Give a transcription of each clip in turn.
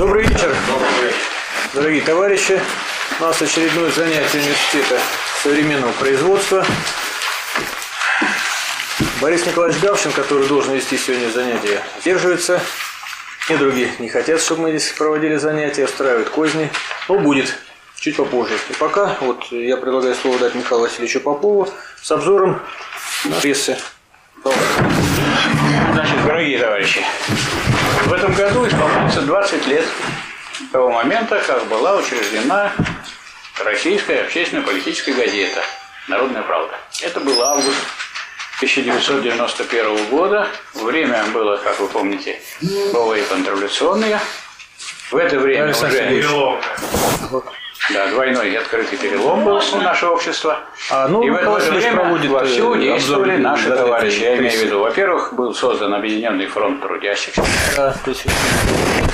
Добрый вечер, дорогие товарищи. У нас очередное занятие университета современного производства. Борис Николаевич Гавшин, который должен вести сегодня занятие, сдерживается. И другие не хотят, чтобы мы здесь проводили занятия, устраивают козни. Но будет чуть попозже. И пока вот я предлагаю слово дать Михаилу Васильевичу Попову с обзором на прессы. Значит, дорогие товарищи, в этом году исполняется 20 лет того момента, как была учреждена российская общественно-политическая газета «Народная правда». Это был август 1991 года. Время было, как вы помните, новые контрреволюционные. В это время Александр уже... Да, двойной открытый перелом был у нашего общества. А, ну, и в это Васильевич время проводит, вовсю э, действовали обзор наши газеты товарищи. Я имею в виду, во-первых, был создан Объединенный фронт трудящихся. Да,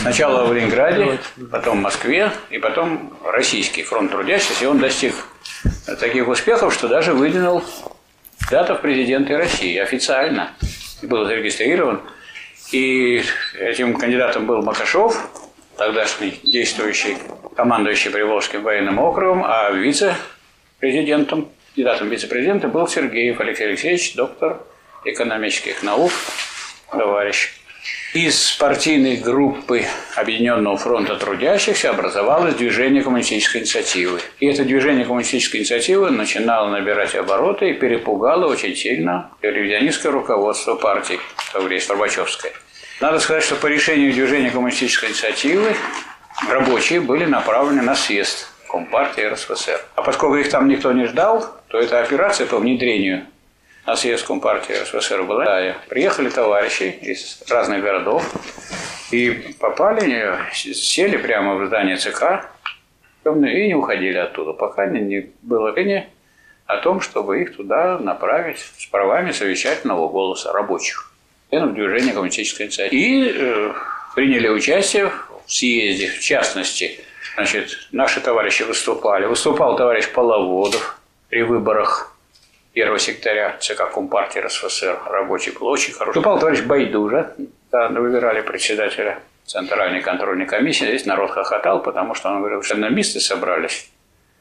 Сначала в Ленинграде, потом в Москве, и потом Российский фронт трудящихся. И он достиг таких успехов, что даже выдвинул дата в президенты России официально. И был зарегистрирован. И этим кандидатом был Макашов, тогдашний действующий, командующий Приволжским военным округом, а вице-президентом, кандидатом вице-президента был Сергеев Алексей Алексеевич, доктор экономических наук, товарищ. Из партийной группы Объединенного фронта трудящихся образовалось движение коммунистической инициативы. И это движение коммунистической инициативы начинало набирать обороты и перепугало очень сильно ревизионистское руководство партии, то есть Горбачевское. Надо сказать, что по решению движения коммунистической инициативы рабочие были направлены на съезд Компартии РСФСР. А поскольку их там никто не ждал, то эта операция по внедрению на съезд Компартии РСФСР была. Да, приехали товарищи из разных городов и попали, сели прямо в здание ЦК и не уходили оттуда, пока не, было решения о том, чтобы их туда направить с правами совещательного голоса рабочих. членов движения коммунистической инициативы. И э, приняли участие съезде, в частности, значит, наши товарищи выступали. Выступал товарищ Половодов при выборах первого секретаря ЦК Компартии РСФСР, рабочий был очень хороший. Выступал товарищ Байдужа, да, выбирали председателя Центральной контрольной комиссии. Здесь народ хохотал, потому что он говорил, что экономисты собрались.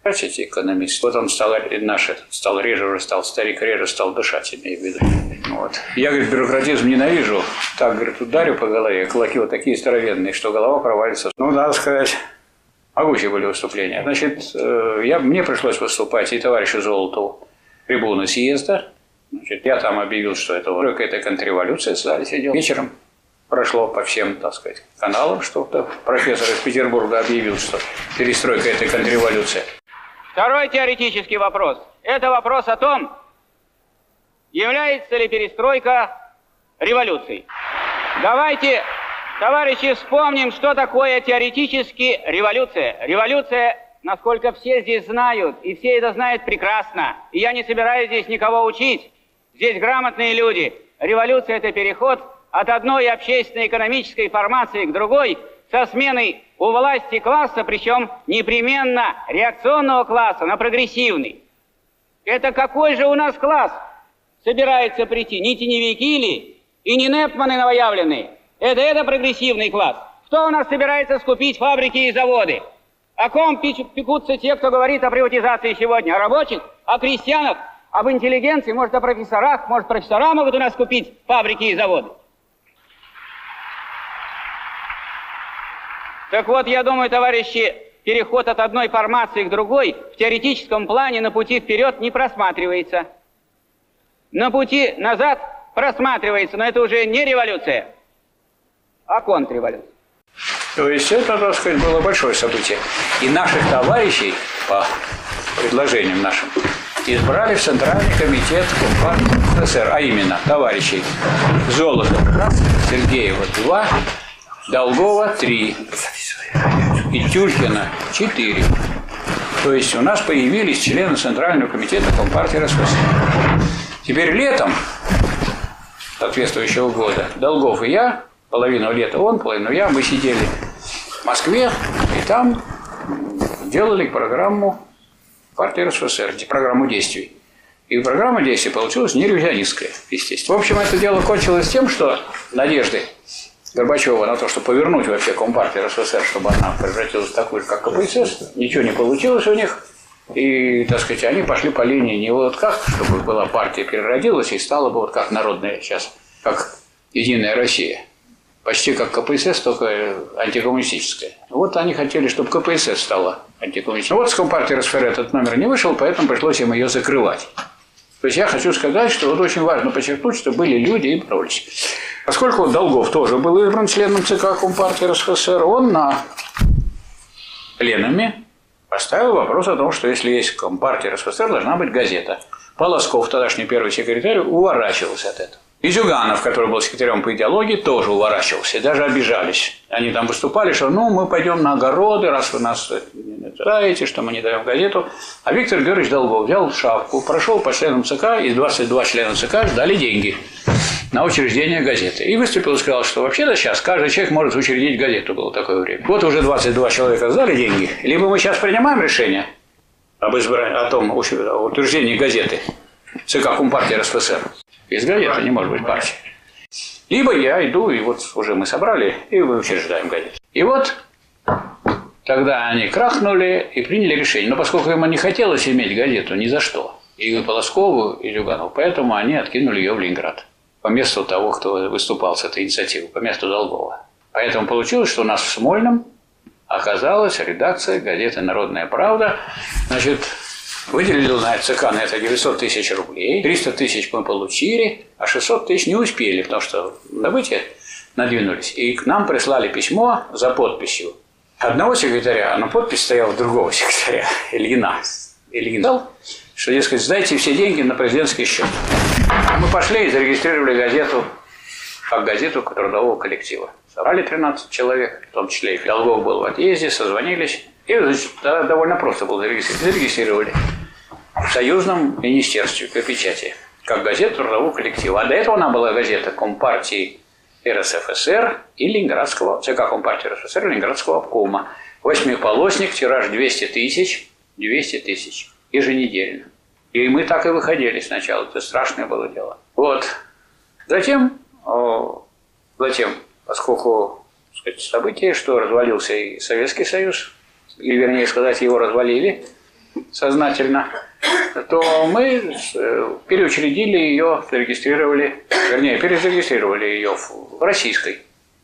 Эти экономисты. Вот он стал, наш этот, стал реже уже стал, старик реже стал дышать, имею в виду. Вот. Я, говорит, бюрократизм ненавижу. Так, говорит, ударю по голове. Кулаки вот такие здоровенные, что голова провалится. Ну, надо сказать, могучие были выступления. Значит, э, я, мне пришлось выступать и товарищу Золотову, трибуны съезда. Значит, я там объявил, что это какая-то контрреволюция, зале сидел. Вечером прошло по всем, так сказать, каналам, что профессор из Петербурга объявил, что перестройка – это контрреволюция. Второй теоретический вопрос. Это вопрос о том, является ли перестройка революцией. Давайте, товарищи, вспомним, что такое теоретически революция. Революция, насколько все здесь знают, и все это знают прекрасно, и я не собираюсь здесь никого учить, здесь грамотные люди. Революция – это переход от одной общественно-экономической формации к другой со сменой у власти класса, причем непременно реакционного класса на прогрессивный. Это какой же у нас класс собирается прийти? Не теневики ли и не Непманы новоявленные? Это это прогрессивный класс. Кто у нас собирается скупить фабрики и заводы? О ком пекутся те, кто говорит о приватизации сегодня? О рабочих? О крестьянах? Об интеллигенции? Может, о профессорах? Может, профессора могут у нас купить фабрики и заводы? Так вот, я думаю, товарищи, переход от одной формации к другой в теоретическом плане на пути вперед не просматривается. На пути назад просматривается, но это уже не революция, а контрреволюция. То есть это, так сказать, было большое событие. И наших товарищей, по предложениям нашим, избрали в Центральный комитет Компартии СССР, а именно товарищей Золотов Сергеева два, Долгова три и Тюлькина четыре. То есть у нас появились члены Центрального комитета Компартии РСФСР. Теперь летом соответствующего года Долгов и я, половину лета он, половину я, мы сидели в Москве и там делали программу партии РСФСР, программу действий. И программа действий получилась не естественно. В общем, это дело кончилось тем, что надежды Горбачева на то, чтобы повернуть вообще Компартию РСФСР, чтобы она превратилась в такую же, как КПСС. Ничего не получилось у них. И, так сказать, они пошли по линии не вот как, чтобы была партия переродилась и стала бы вот как народная сейчас, как Единая Россия. Почти как КПСС, только антикоммунистическая. Вот они хотели, чтобы КПСС стала антикоммунистической. Вот с Компартии РСФСР этот номер не вышел, поэтому пришлось им ее закрывать. То есть я хочу сказать, что вот очень важно подчеркнуть, что были люди и боролись. Поскольку Долгов тоже был избран членом ЦК Компартии РСФСР, он на пленуме поставил вопрос о том, что если есть Компартия РСФСР, должна быть газета. Полосков, тогдашний первый секретарь, уворачивался от этого. И Зюганов, который был секретарем по идеологии, тоже уворачивался. Даже обижались. Они там выступали, что ну мы пойдем на огороды, раз вы нас знаете, что мы не даем газету. А Виктор Георгиевич Долгов взял шапку, прошел по членам ЦК, и 22 члена ЦК ждали деньги на учреждение газеты. И выступил и сказал, что вообще-то сейчас каждый человек может учредить газету, было такое время. Вот уже 22 человека сдали деньги. Либо мы сейчас принимаем решение об избрании, о том, о утверждении газеты ЦК Компартии РСФСР, из газеты не может быть партии. Либо я иду, и вот уже мы собрали, и мы учреждаем газету. И вот тогда они крахнули и приняли решение. Но поскольку ему не хотелось иметь газету ни за что, и Полоскову, и Люганову, поэтому они откинули ее в Ленинград. По месту того, кто выступал с этой инициативой, по месту Долгова. Поэтому получилось, что у нас в Смольном оказалась редакция газеты «Народная правда». Значит, Выделили на ЦК на это 900 тысяч рублей, 300 тысяч мы получили, а 600 тысяч не успели, потому что добытие надвинулись. И к нам прислали письмо за подписью одного секретаря, на подпись стояла другого секретаря, Ильина. Ильин дал, что, дескать, сдайте все деньги на президентский счет. Мы пошли и зарегистрировали газету, как газету трудового коллектива. Собрали 13 человек, в том числе и Долгов был в отъезде, созвонились. И значит, довольно просто было зарегистрировать. Зарегистрировали в Союзном министерстве по печати, как газета трудового коллектива. А до этого она была газета Компартии РСФСР и Ленинградского, ЦК Компартии РСФСР и Ленинградского обкома. Восьмиполосник, тираж 200 тысяч, 200 тысяч еженедельно. И мы так и выходили сначала, это страшное было дело. Вот. Затем, затем поскольку сказать, события, что развалился и Советский Союз, или вернее сказать, его развалили сознательно, то мы э, переучредили ее, зарегистрировали, вернее, перезарегистрировали ее в российской,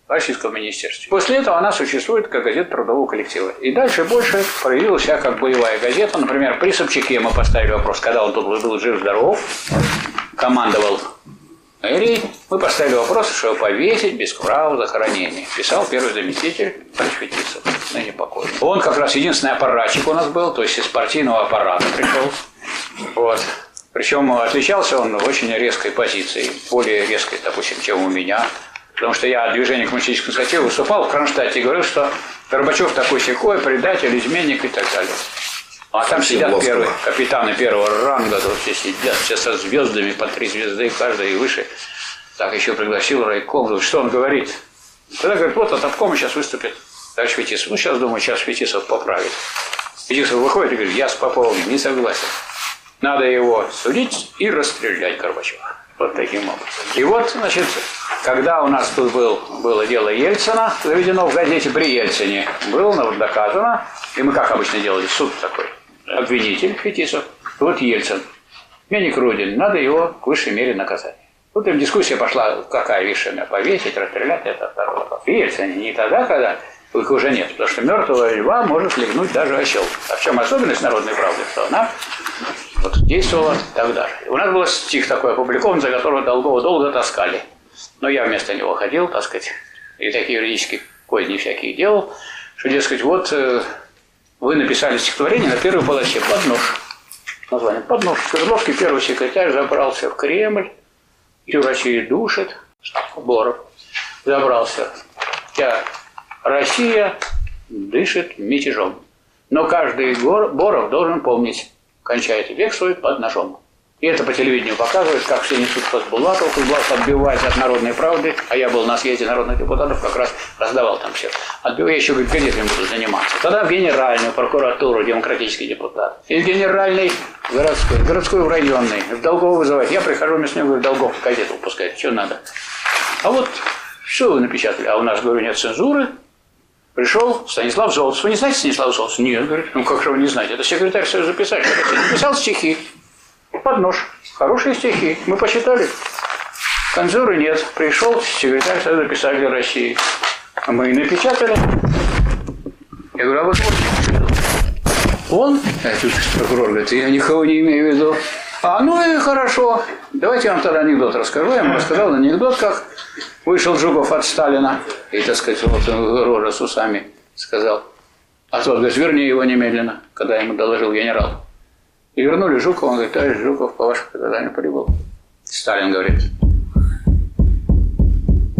в российском министерстве. После этого она существует как газета трудового коллектива. И дальше больше проявилась себя как боевая газета. Например, при Собчаке мы поставили вопрос, когда он тут был жив-здоров, командовал Мэри, мы поставили вопрос, что повесить без права захоронения. Писал первый заместитель Панчфетисов, ныне покойный. Он как раз единственный аппаратчик у нас был, то есть из партийного аппарата пришел. Вот. Причем отличался он очень резкой позиции, более резкой, допустим, чем у меня. Потому что я от движения коммунистической инициативы выступал в Кронштадте и говорил, что Горбачев такой секой, предатель, изменник и так далее. А там сидят первые, капитаны первого ранга, тут все сидят, все со звездами, по три звезды каждая и выше. Так еще пригласил райком, что он говорит? Тогда говорит, вот от обкома сейчас выступит товарищ Фетисов. Ну, сейчас, думаю, сейчас Фетисов поправит. Фетисов выходит и говорит, я с Поповым не согласен. Надо его судить и расстрелять Горбачева. Вот таким образом. И вот, значит, когда у нас тут был, было дело Ельцина, заведено в газете при Ельцине, было доказано, и мы как обычно делали, суд такой – обвинитель Фетисов, вот Ельцин. Меник Рудин, надо его к высшей мере наказать. Тут им дискуссия пошла, какая мере, повесить, расстрелять, это второй вопрос. Ельцин не тогда, когда их уже нет, потому что мертвого льва может легнуть даже осел. А в чем особенность народной правды, что она вот, действовала тогда же. У нас был стих такой опубликован, за которого Долгова долго таскали. Но я вместо него ходил, так сказать, и такие юридические козни всякие делал, что, дескать, вот э, вы написали стихотворение на первой полосе «Под нож». Название «Под нож». Свердловский первый секретарь забрался в Кремль, всю Россию душит, Боров забрался. Вся Россия дышит мятежом. Но каждый Боров должен помнить, кончает век свой под ножом. И это по телевидению показывают, как все несут под Булатов, Кузбасс отбивается от народной правды, а я был на съезде народных депутатов, как раз раздавал там все. Отбиваю, я еще говорит, газетами буду заниматься. Тогда в генеральную прокуратуру демократический депутат. И в генеральный городской, городской в районный, в Долгов вызывает. Я прихожу вместо него, говорю, Долгов газету выпускает, что надо. А вот Что вы напечатали? А у нас, говорю, нет цензуры. Пришел Станислав Золотов. Вы не знаете Станислава Золотова? Нет, говорит. Ну как же вы не знаете? Это секретарь Союза писателей. Написал стихи. Под нож. Хорошие стихи. Мы посчитали. Цензуры нет. Пришел секретарь Союза писателей России. А мы и напечатали. Я говорю, а смотрите? Он? А тут прокурор говорит, я никого не имею в виду. А, ну и хорошо. Давайте я вам тогда анекдот расскажу. Я ему рассказал анекдот, как вышел Жуков от Сталина. И, так сказать, вот он рожа с усами сказал. А тот говорит, верни его немедленно, когда ему доложил генерал. И вернули Жукова, он говорит, товарищ Жуков, по вашему приказанию прибыл. Сталин говорит,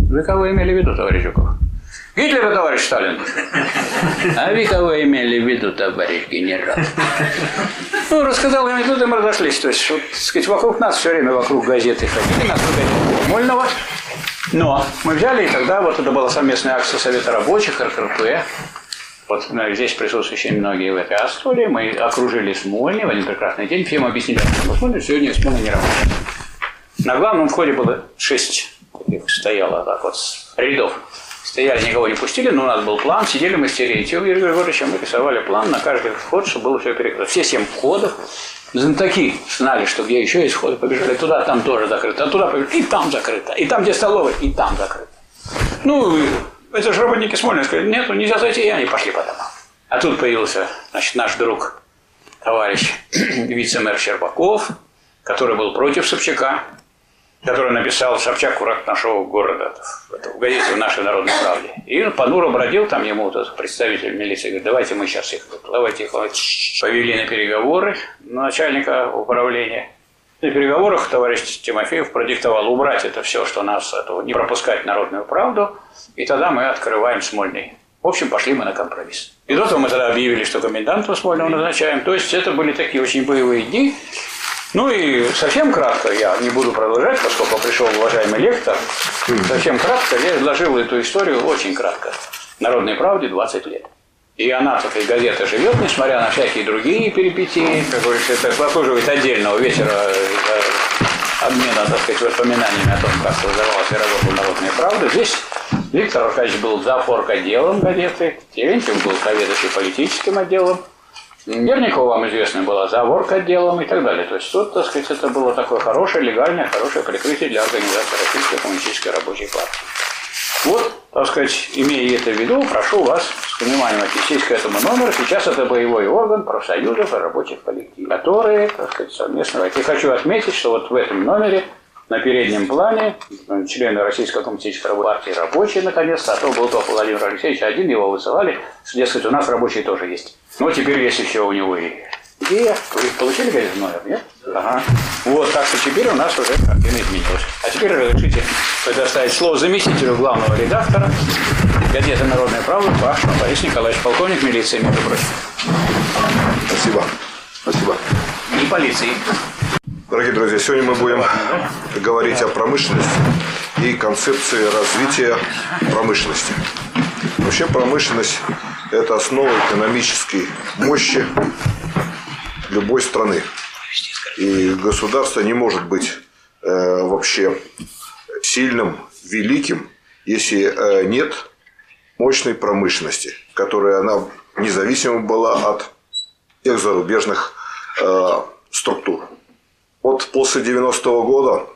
вы кого имели в виду, товарищ Жуков? Гитлера, товарищ Сталин. А вы кого имели в виду, товарищ генерал? Ну, рассказал анекдот, и мы разошлись. То есть, вот, сказать, вокруг нас все время вокруг газеты ходили, нас газеты Мольного. Но мы взяли, и тогда вот это была совместная акция Совета рабочих, РКРП. Вот ну, здесь присутствующие многие в этой астоле. Мы окружили Смольный в один прекрасный день. Всем объяснили, что Смольный сегодня Смольный не работает. На главном входе было шесть их стояло так вот рядов. Стояли, никого не пустили, но у нас был план, сидели мы с Терентьевым Юрием Григорьевичем, мы рисовали план на каждый вход, чтобы было все перекрыто. Все семь входов, знатоки знали, что где еще есть входы, побежали туда, там тоже закрыто, а туда побежали, и там закрыто, и там, где столовая, и там закрыто. Ну, это же работники Смольного сказали, нет, нельзя зайти, и они пошли по домам. А тут появился, значит, наш друг, товарищ вице-мэр Щербаков, который был против Собчака, который написал Собчак «Враг нашего города» в газете в «Нашей народной правде». И он понуро бродил, там ему этот представитель милиции говорит, давайте мы сейчас их, давайте их повели на переговоры начальника управления. На переговорах товарищ Тимофеев продиктовал убрать это все, что нас, этого, не пропускать народную правду, и тогда мы открываем Смольный. В общем, пошли мы на компромисс. И до того мы тогда объявили, что коменданта Смольного назначаем. То есть это были такие очень боевые дни. Ну и совсем кратко, я не буду продолжать, поскольку пришел уважаемый лектор, совсем кратко я изложил эту историю очень кратко. Народной правде 20 лет. И она с этой газеты живет, несмотря на всякие другие перипетии. Как говорится, это заслуживает отдельного вечера обмена, так сказать, воспоминаниями о том, как создавалась и работала народная правда. Здесь Виктор Аркадьевич был за отделом газеты, Терентьев был заведующий политическим отделом, Нерникова, вам известно, была заворка отделом и так далее. То есть тут, так сказать, это было такое хорошее, легальное, хорошее прикрытие для организации Российской коммунистической рабочей партии. Вот, так сказать, имея это в виду, прошу вас с вниманием отнестись к этому номеру. Сейчас это боевой орган профсоюзов и рабочих коллективов, которые, так сказать, совместно... И хочу отметить, что вот в этом номере на переднем плане члены Российской коммунистической партии рабочие, наконец-то, а то был только Владимир Алексеевич один, его высылали, что, дескать, у нас рабочие тоже есть. Ну, теперь есть еще у него и идея. Вы получили газету номер, нет? Ага. Вот, так что теперь у нас уже картина изменилась. А теперь разрешите предоставить слово заместителю главного редактора газеты «Народная правда» Пашину Борис Николаевич, полковник милиции, между прочим. Спасибо. Спасибо. И полиции. Дорогие друзья, сегодня мы будем говорить о промышленности и концепции развития промышленности. Вообще промышленность – это основа экономической мощи любой страны. И государство не может быть э, вообще сильным, великим, если э, нет мощной промышленности, которая она независима была от тех зарубежных э, структур. Вот после 90-го года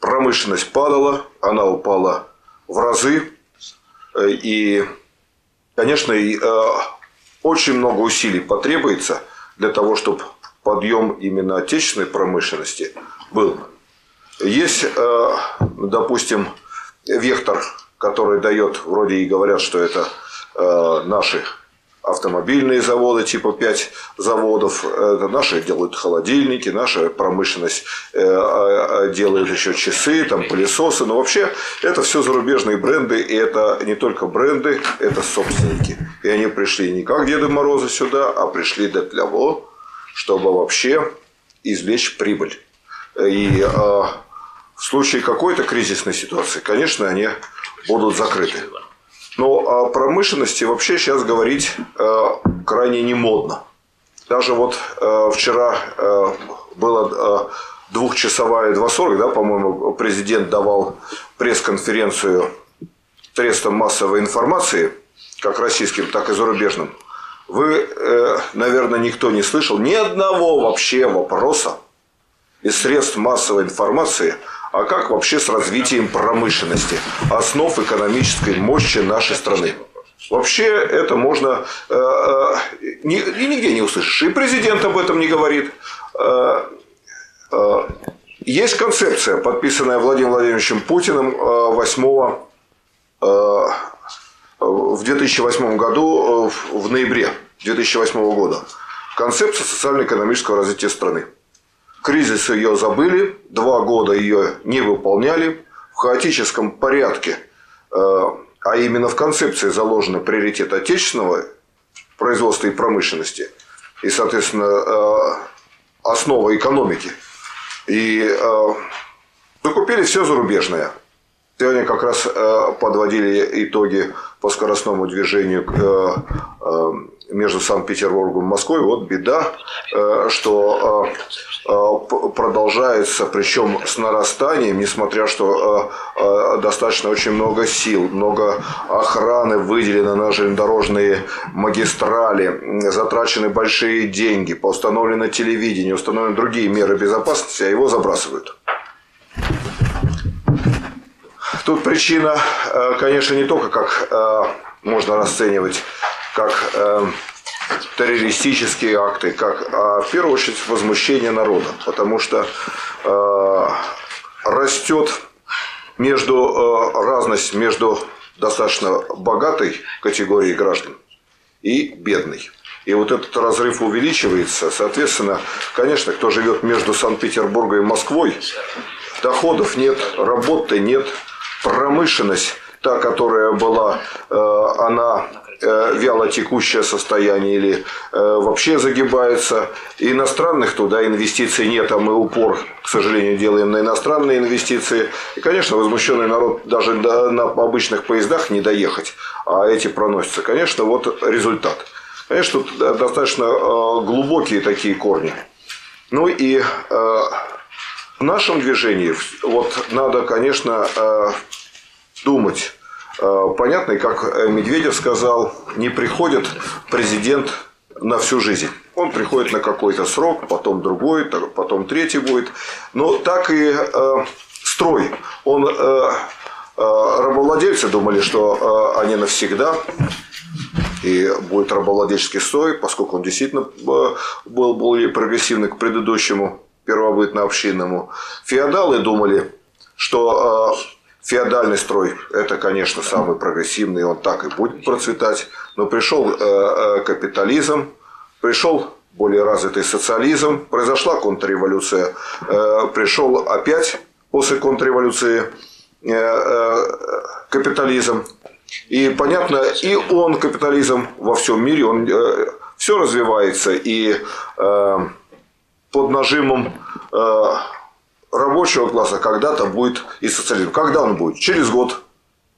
промышленность падала, она упала в разы. Э, и, конечно, э, очень много усилий потребуется для того, чтобы подъем именно отечественной промышленности был. Есть, э, допустим, вектор, который дает, вроде и говорят, что это наши автомобильные заводы, типа 5 заводов. Это наши делают холодильники, наша промышленность э, делает еще часы, там, пылесосы. Но вообще это все зарубежные бренды, и это не только бренды, это собственники. И они пришли не как Деды Морозы сюда, а пришли для того, чтобы вообще извлечь прибыль. И э, в случае какой-то кризисной ситуации, конечно, они будут закрыты. Но о промышленности вообще сейчас говорить э, крайне не модно. Даже вот э, вчера э, было двухчасовая 2.40, да, по-моему, президент давал пресс-конференцию средствам массовой информации, как российским, так и зарубежным, вы, наверное, никто не слышал ни одного вообще вопроса из средств массовой информации, а как вообще с развитием промышленности, основ экономической мощи нашей страны. Вообще это можно э, э, ни, нигде не услышишь. И президент об этом не говорит. Э, э, есть концепция, подписанная Владимиром Владимировичем Путиным 8 э, э, в 2008 году, э, в ноябре 2008 года. Концепция социально-экономического развития страны. Кризис ее забыли, два года ее не выполняли. В хаотическом порядке а именно в концепции заложены приоритет отечественного производства и промышленности, и, соответственно, э, основа экономики. И э, закупили все зарубежное. Сегодня как раз э, подводили итоги по скоростному движению между Санкт-Петербургом и Москвой. Вот беда, что Э, продолжается, причем с нарастанием, несмотря что э, э, достаточно очень много сил, много охраны выделено на железнодорожные магистрали, затрачены большие деньги, установлено телевидение, установлены другие меры безопасности, а его забрасывают. Тут причина, конечно, не только как можно расценивать, как террористические акты, как а в первую очередь возмущение народа, потому что э, растет между э, разность между достаточно богатой категорией граждан и бедной. И вот этот разрыв увеличивается. Соответственно, конечно, кто живет между Санкт-Петербургом и Москвой, доходов нет, работы нет, промышленность, та, которая была, э, она Э, вяло текущее состояние или э, вообще загибается. Иностранных туда инвестиций нет, а мы упор, к сожалению, делаем на иностранные инвестиции. И, конечно, возмущенный народ даже на обычных поездах не доехать, а эти проносятся. Конечно, вот результат. Конечно, тут достаточно глубокие такие корни. Ну и в нашем движении вот надо, конечно, думать Э, понятно, и как э, Медведев сказал, не приходит президент на всю жизнь. Он приходит на какой-то срок, потом другой, потом третий будет. Но так и э, строй. Он, э, э, рабовладельцы думали, что э, они навсегда. И будет рабовладельческий строй, поскольку он действительно э, был более прогрессивный к предыдущему первобытно-общинному. Феодалы думали, что Феодальный строй – это, конечно, самый прогрессивный, он так и будет процветать. Но пришел э, э, капитализм, пришел более развитый социализм, произошла контрреволюция, э, пришел опять после контрреволюции капитализм. И понятно, и он, капитализм во всем мире, он все развивается, и под нажимом рабочего класса когда-то будет и социализм. Когда он будет? Через год,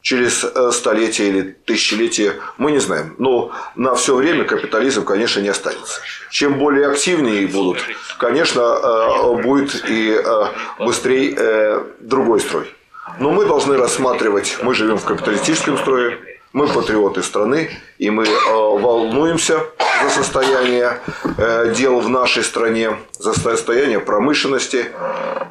через э, столетие или тысячелетие, мы не знаем. Но на все время капитализм, конечно, не останется. Чем более активнее будут, конечно, э, будет и э, быстрее другой строй. Но мы должны рассматривать, мы живем в капиталистическом строе, мы патриоты страны, и мы волнуемся за состояние дел в нашей стране, за состояние промышленности.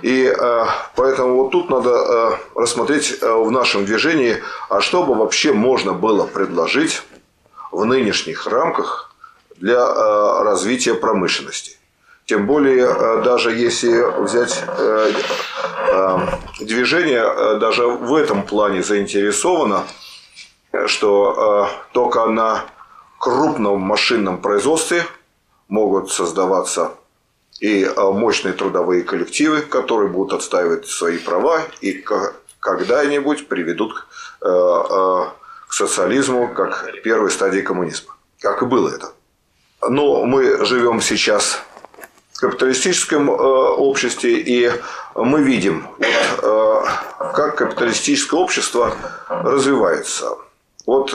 И э, поэтому вот тут надо э, рассмотреть э, в нашем движении, а что бы вообще можно было предложить в нынешних рамках для э, развития промышленности. Тем более, э, даже если взять э, э, движение, э, даже в этом плане заинтересовано, что э, только на крупном машинном производстве могут создаваться и а, мощные трудовые коллективы, которые будут отстаивать свои права и когда-нибудь приведут э, э, к социализму как первой стадии коммунизма. Как и было это. Но мы живем сейчас в капиталистическом э, обществе, и мы видим, вот, как капиталистическое общество развивается. Вот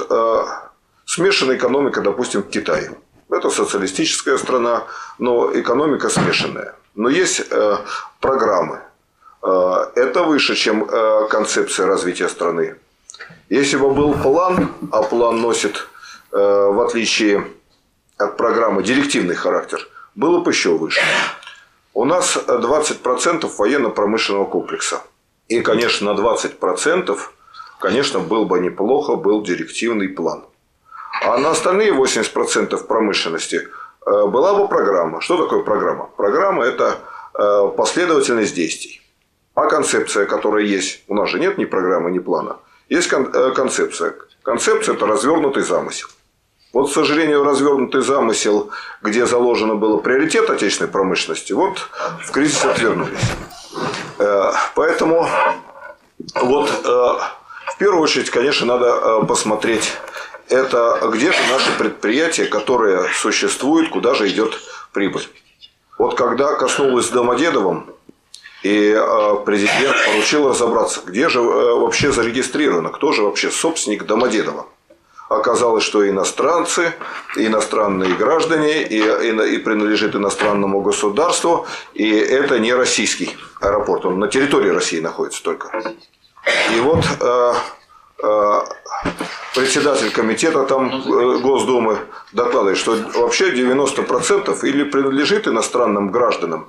смешанная экономика, допустим, в. Это социалистическая страна, но экономика смешанная. Но есть э, программы. Э, это выше, чем э, концепция развития страны. Если бы был план, а план носит, э, в отличие от программы, директивный характер, было бы еще выше. У нас 20% военно-промышленного комплекса. И, конечно, на 20%, конечно, был бы неплохо, был директивный план. А на остальные 80% промышленности э, была бы программа. Что такое программа? Программа – это э, последовательность действий. А концепция, которая есть, у нас же нет ни программы, ни плана. Есть э, концепция. Концепция – это развернутый замысел. Вот, к сожалению, развернутый замысел, где заложено было приоритет отечественной промышленности, вот в кризис отвернулись. Поэтому вот первую очередь, конечно, надо посмотреть, это где же наши предприятия, которые существуют, куда же идет прибыль. Вот когда коснулось Домодедовым, и э, президент поручил разобраться, где же э, вообще зарегистрировано, кто же вообще собственник Домодедова. Оказалось, что иностранцы, иностранные граждане, и, и, и принадлежит иностранному государству, и это не российский аэропорт, он на территории России находится только. И вот э, э, председатель комитета там э, Госдумы докладывает, что вообще 90% или принадлежит иностранным гражданам,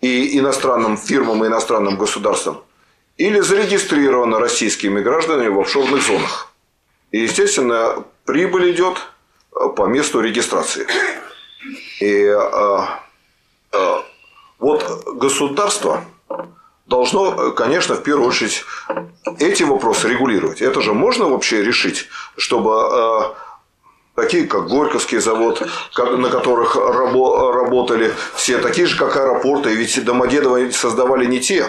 и иностранным фирмам и иностранным государствам, или зарегистрировано российскими гражданами в офшорных зонах. И, естественно, прибыль идет э, по месту регистрации. И а, а, вот государство должно, конечно, в первую очередь эти вопросы регулировать. Это же можно вообще решить, чтобы а, такие как Горьковский завод, на которых работали все, такие же, как аэропорты. Ведь Домодедово создавали не те,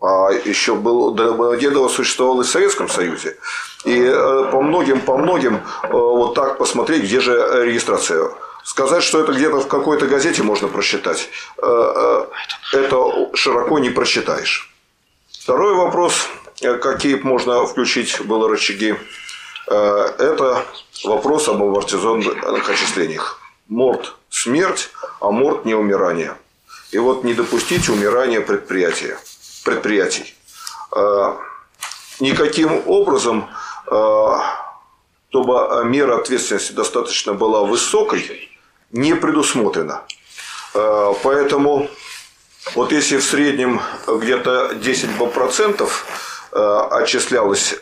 а еще был, Домодедово существовало и в Советском Союзе. И э, по многим, по многим э, вот так посмотреть, где же регистрация. Сказать, что это где-то в какой-то газете можно прочитать, э, это широко не прочитаешь. Второй вопрос, какие можно включить было рычаги Э, это вопрос об амортизационных отчислениях. Морт – смерть, а морт – не умирание. И вот не допустить умирания предприятия, предприятий. Э, никаким образом, э, чтобы мера ответственности достаточно была высокой, не предусмотрено. Поэтому вот если в среднем где-то 10% отчислялось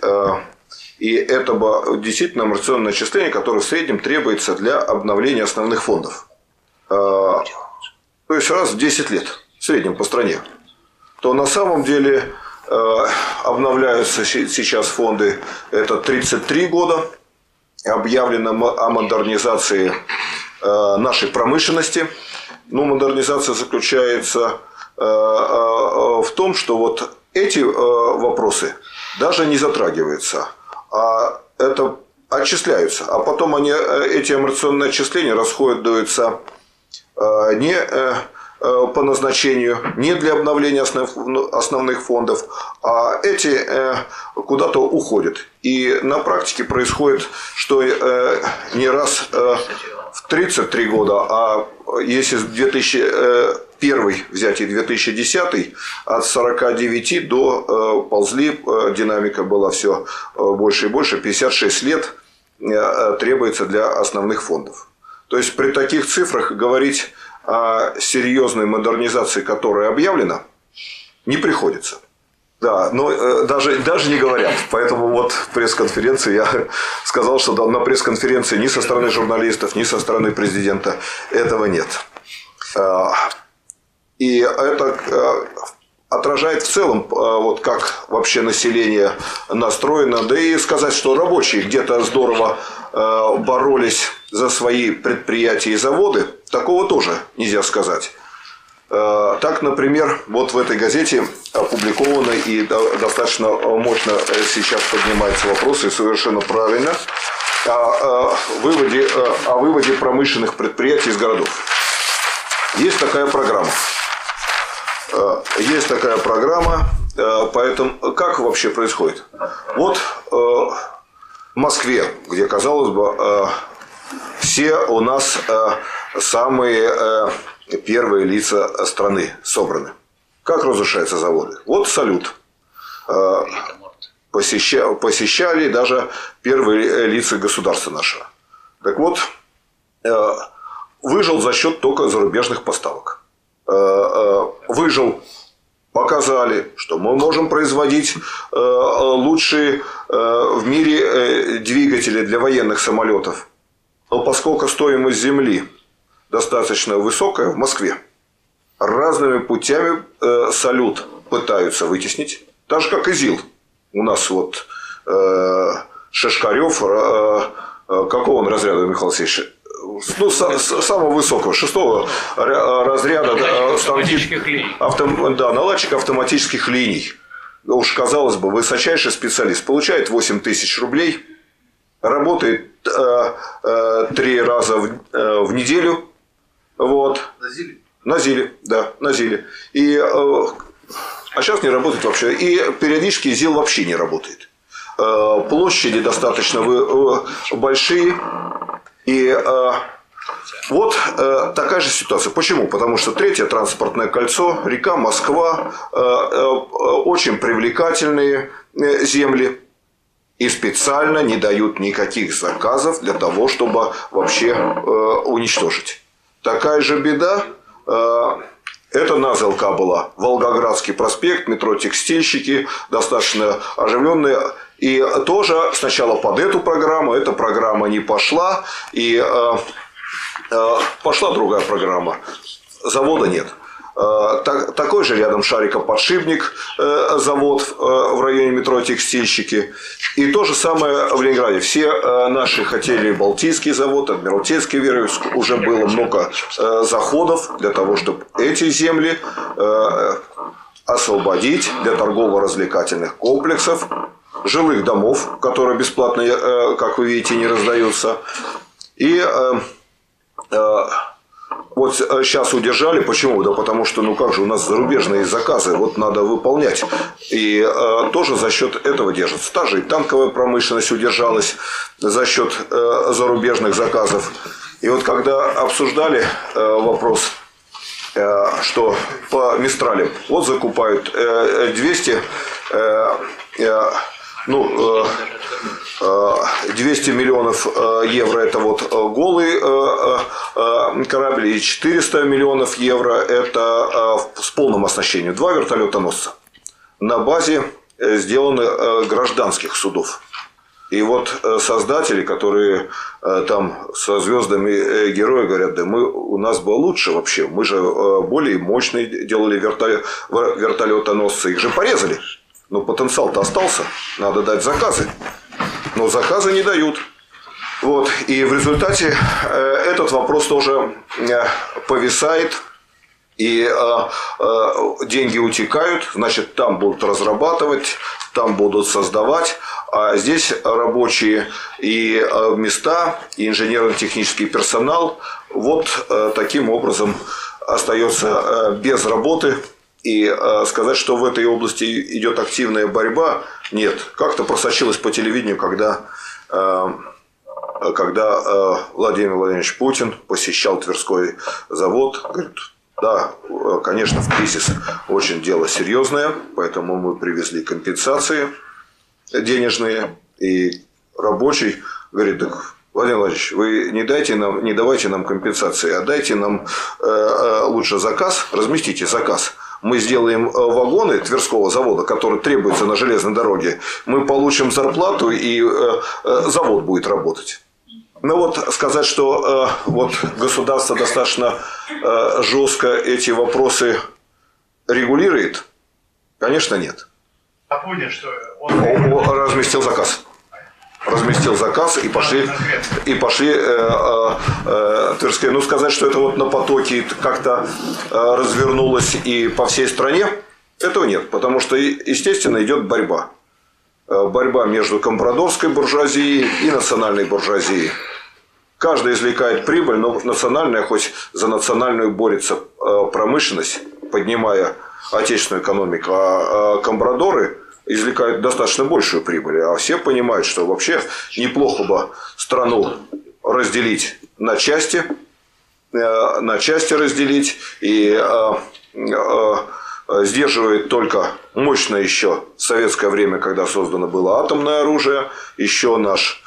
и это бы действительно амортизационное начисление, которое в среднем требуется для обновления основных фондов. То есть раз в 10 лет в среднем по стране. То на самом деле обновляются сейчас фонды это 33 года. Объявлено о модернизации нашей промышленности. Ну, модернизация заключается в том, что вот эти вопросы даже не затрагиваются а это отчисляются, а потом они, э, эти амортизационные отчисления расходуются э, не э, по назначению, не для обновления ну, основных фондов, а эти куда-то уходят. И на практике происходит, что не раз в 33 года, а если с 2000 первый взять и 2010 от 49 до э, ползли, э, динамика была все э, больше и больше, 56 лет требуется для основных фондов. То есть при таких цифрах говорить о серьезной модернизации, которая объявлена, не приходится. Да, но даже, даже не говорят. Поэтому вот в пресс-конференции я сказал, что на пресс-конференции ни со стороны журналистов, ни со стороны президента этого нет. И это э, отражает в целом, э, вот как вообще население настроено. Да и сказать, что рабочие где-то здорово э, боролись за свои предприятия и заводы, такого тоже нельзя сказать. Так, например, вот в этой газете опубликовано и достаточно мощно сейчас поднимается вопрос, и совершенно правильно, о выводе, о выводе промышленных предприятий из городов. Есть такая программа. Э, есть такая программа, э, поэтому как вообще происходит? Вот э, в Москве, где, казалось бы, все у нас самые первые лица страны собраны. Как разрушаются заводы? Вот салют. посещали, посещали даже первые лица государства нашего. Так вот, э, выжил за счет только зарубежных поставок. Э, э, выжил, показали, что мы можем производить лучшие в мире двигатели для военных самолетов. Но поскольку стоимость земли достаточно высокая в Москве, разными путями салют пытаются вытеснить, так же как и ЗИЛ. У нас вот Шашкарев, какого он разряда, Михаил Алексеевич? ну, с, самого высокого, шестого разряда автоматических линий. Авто, да, наладчик автоматических линий. Уж казалось бы, высочайший специалист. Получает 8 тысяч рублей, работает э, э, три раза в, э, в неделю. Вот. На Зиле? На Зиле, да, на Зиле. И, э, а сейчас не работает вообще. И периодически ЗИЛ вообще не работает. Э, площади достаточно большие. И э, вот э, такая же ситуация. Почему? Потому что третье транспортное кольцо, река Москва, э, э, очень привлекательные э, земли. И специально не дают никаких заказов для того, чтобы вообще э, уничтожить. Такая же беда. Э, это на ЗЛК была. Волгоградский проспект, метро Текстильщики, достаточно оживленные и тоже сначала под эту программу, эта программа не пошла, и э, э, пошла другая программа. Завода нет. Э, так, такой же рядом шарикоподшипник э, завод э, в районе метро Текстильщики. И то же самое в Ленинграде. Все наши хотели Балтийский завод, Адмиралтейский Веревск. Уже было много заходов для того, чтобы эти земли освободить для торгово-развлекательных комплексов жилых домов, которые бесплатно, как вы видите, не раздаются. И вот сейчас удержали. Почему? Да потому что, ну как же, у нас зарубежные заказы, вот надо выполнять. И э, тоже за счет этого держится. Та же и танковая промышленность удержалась за счет э, зарубежных заказов. И вот когда обсуждали э, вопрос, э, что по Мистралям, вот закупают э, 200 э, э, ну, 200 э, э, миллионов э, евро это вот голый корабль, и 400 миллионов евро это с полным оснащением. Два вертолета-носца. На базе сделаны гражданских судов. И вот создатели, которые там со звездами героя говорят, да мы, у нас было лучше вообще, мы же более мощные делали вертолетоносцы, их же порезали. Но потенциал-то остался, надо дать заказы. Но заказы не дают. Вот. И в результате э, этот вопрос тоже э, повисает, и э, деньги утекают, значит, там будут разрабатывать, там будут создавать, а здесь рабочие и места, и инженерно-технический персонал вот таким образом остается без работы и сказать, что в этой области идет активная борьба, нет. Как-то просочилось по телевидению, когда, э, когда э, Владимир Владимирович Путин посещал Тверской завод, говорит, да, конечно, в кризис очень дело серьезное, поэтому мы привезли компенсации денежные, и рабочий говорит, так Владимир Владимирович, вы не, дайте нам, не давайте нам компенсации, а дайте нам э, э, лучше заказ, разместите заказ – мы сделаем э, вагоны Тверского завода, который требуется на железной дороге, мы получим зарплату и э, э, завод будет работать. Ну вот сказать, что вот государство достаточно жестко эти вопросы регулирует, конечно, нет. А понял, что он... он разместил заказ разместил заказ и пошли, и пошли э, э, э, Тверские. Ну, сказать, что это вот на потоке как-то э, развернулось и по всей стране, этого нет. Потому что, естественно, идет борьба. Э, борьба между компрадорской буржуазией и национальной буржуазией. Каждый извлекает прибыль, но национальная хоть за национальную борется э, промышленность, поднимая отечественную экономику, а компрадоры – извлекают достаточно большую прибыль. А все понимают, что вообще неплохо бы страну разделить на части, э, на части разделить и э, э, сдерживает только мощно еще советское время, когда создано было атомное оружие, еще наш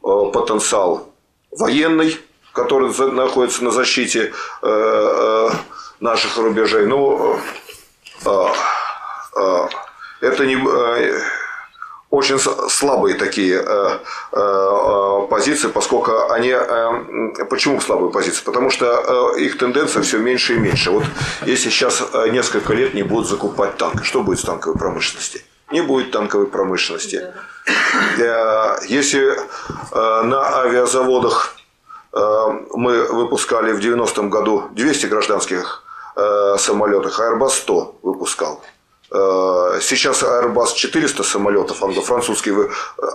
потенциал военный, который находится на защите наших рубежей. Ну, это не, э, очень слабые такие э, э, э, позиции, поскольку они... э, Почему слабые позиции? Потому что э, их тенденция все меньше и меньше. Вот если сейчас э, несколько лет не будут закупать танки, что будет с танковой промышленности? Не будет танковой промышленности. Э, Если э, на авиазаводах э, мы выпускали в 90-м году 200 гражданских э, самолетов, а Airbus 100 выпускал. Э, Сейчас Airbus 400 самолетов англо-французский,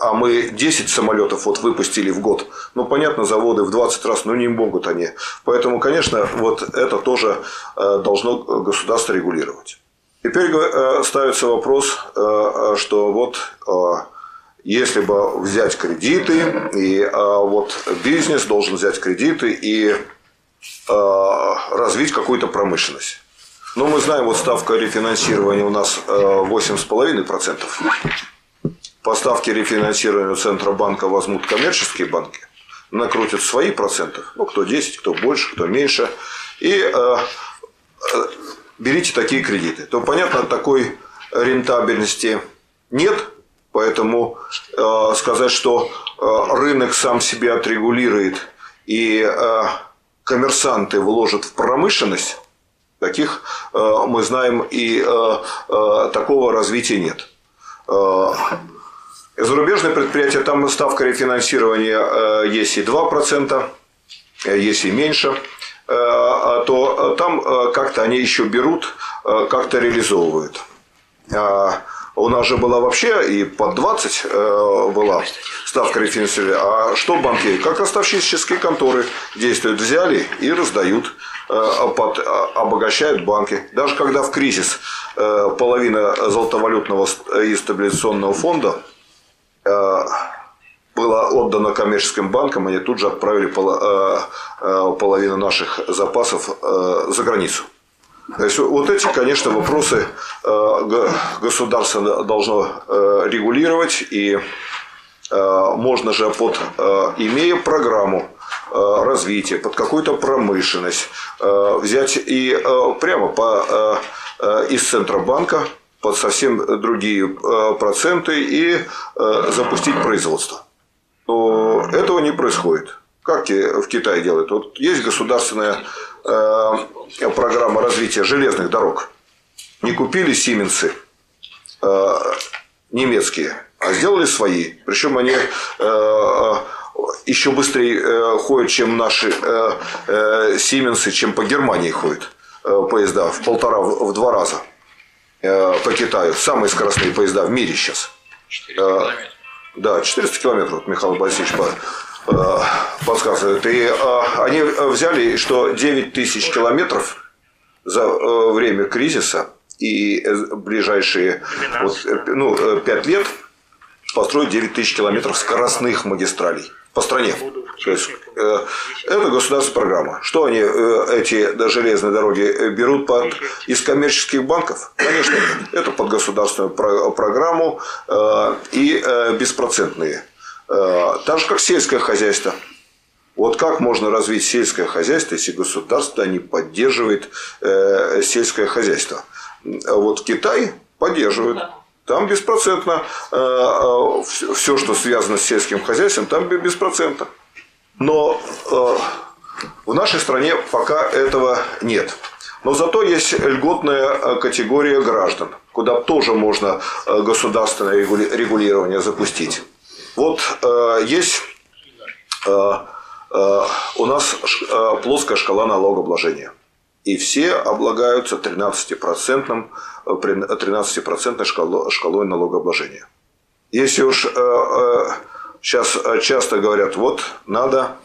а мы 10 самолетов вот выпустили в год. Ну, понятно, заводы в 20 раз, но не могут они. Поэтому, конечно, вот это тоже э, должно государство регулировать. Теперь э, ставится вопрос, что вот если бы взять кредиты, и вот бизнес должен взять кредиты и развить какую-то промышленность. Но мы знаем, вот ставка рефинансирования у нас э, 8,5%. По ставке рефинансирования Центробанка возьмут коммерческие банки, накрутят свои проценты, ну, кто 10, кто больше, кто меньше, и э, э, берите такие кредиты. То, понятно, такой рентабельности нет, поэтому э, сказать, что э, рынок сам себя отрегулирует и э, коммерсанты вложат в промышленность, таких э, мы знаем, и э, э, такого развития нет. Зарубежные предприятия, там ставка рефинансирования есть и 2%, э, есть и меньше, а то там как-то они еще берут, как-то реализовывают. А У нас же была вообще и под 20 э, была ставка рефинансирования. А что банки? Как ростовщические конторы действуют. Взяли и раздают, э, под- обогащают банки. Даже когда в кризис э, половина золотовалютного и стабилизационного фонда э, было отдано коммерческим банкам, они тут же отправили э, э, половину наших запасов э, за границу. Есть вот эти, конечно, вопросы э, государство должно э, регулировать, и э, можно же под, имея программу развития, под какую-то промышленность, взять и прямо по, из Центробанка под совсем другие проценты и запустить производство. Но этого не происходит. Как в Китае делают? Вот есть государственная программа развития железных дорог. Не купили Сименсы э, немецкие, а сделали свои. Причем они э, еще быстрее э, ходят, чем наши э, э, Сименсы, чем по Германии ходят э, поезда в полтора, в два раза э, по Китаю. Самые скоростные поезда в мире сейчас. 400 Э, Да, 400 километров, Михаил Борисович э, подсказывает. И э, они взяли, что 9 тысяч километров за э, время кризиса и ближайшие вот, ну, э, 5 лет построить 9 тысяч километров скоростных магистралей по стране. То есть, э, это государственная программа. Что они, э, эти железные дороги, берут под, из коммерческих банков? Конечно. Это под государственную про- программу э, и беспроцентные. Э, так же, как сельское хозяйство. Вот как можно развить сельское хозяйство, если государство не поддерживает э, сельское хозяйство? А Вот Китай поддерживает. Там беспроцентно все, что связано с сельским хозяйством, там бе- беспроцентно. Но э, в нашей стране пока этого нет. Но зато есть льготная э, категория граждан, куда тоже можно э, государственное регули- регулирование запустить. Вот э, есть э, э, у нас ш- э, плоская шкала налогообложения. И все облагаются 13%, э, при- 13% шкало- шкалой налогообложения. Если уж сейчас часто говорят, вот надо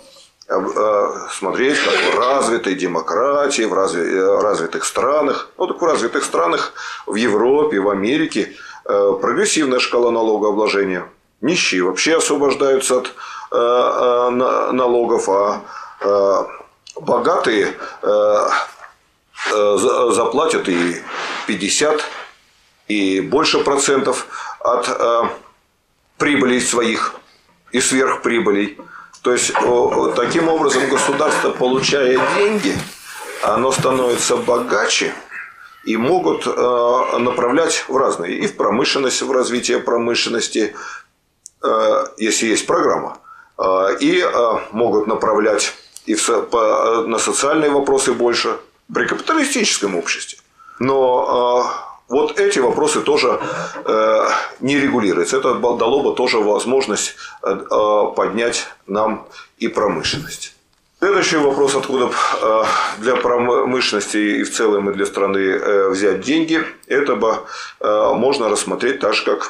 э, э, смотреть, как в развитой демократии, в разви- э, развитых странах. Ну, так в развитых странах, в Европе, в Америке э, прогрессивная шкала налогообложения. Нищие вообще освобождаются от э, э, на- налогов, а э, богатые э, за- заплатят и 50, и больше процентов от э, прибылей своих и сверхприбылей. То есть таким образом государство, получая деньги, оно становится богаче и могут э, направлять в разные. И в промышленность, в развитие промышленности, э, если есть программа. Э, и э, могут направлять и на социальные вопросы больше при капиталистическом обществе. Но э, вот эти вопросы тоже э, не регулируются. Это дало бы тоже возможность э, э, поднять нам и промышленность. Следующий вопрос, откуда э, для промышленности и в целом и для страны э, взять деньги, это бы э, можно рассмотреть так же, как,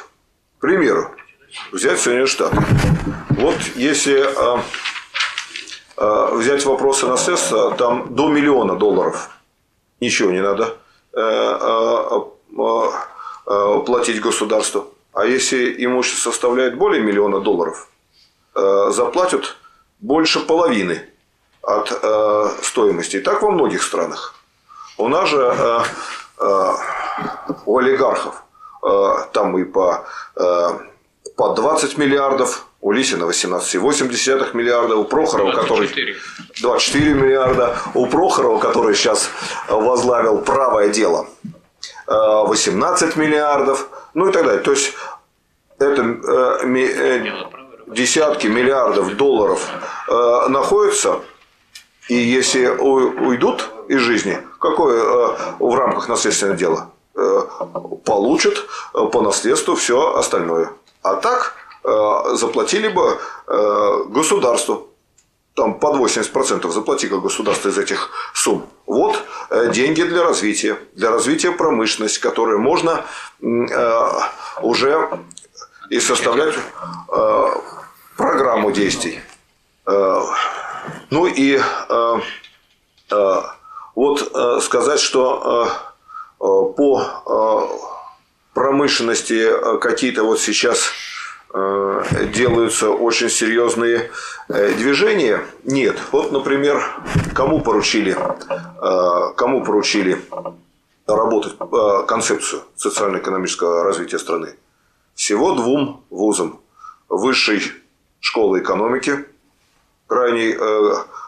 к примеру, взять Соединенные Штаты. Вот если э, э, взять вопросы наследства, там до миллиона долларов ничего не надо э, э, э, э, платить государству. А если имущество составляет более миллиона долларов, э, заплатят больше половины от э, стоимости. И так во многих странах. У нас же у олигархов там и по, по 20 миллиардов, у Лисина 18,8 миллиарда, у Прохорова, который 24 миллиарда, у Прохорова, который сейчас возглавил правое дело, э, 18 миллиардов, ну и так далее. То есть это э, э, десятки миллиардов долларов э, находятся, и если уйдут из жизни, какое э, в рамках наследственного дела, э, получат э, по наследству все остальное. А так э, заплатили бы э, государству. Там под 80% заплати-ка государство из этих сумм. Вот э, деньги для развития. Для развития промышленности, которые можно уже и составлять программу действий. Ну и вот сказать, что по промышленности э, какие-то вот сейчас э, делаются очень серьезные э, движения. Нет. Вот, например, кому поручили, кому поручили работать концепцию социально-экономического развития страны? Всего двум вузам. Высшей школы экономики, крайне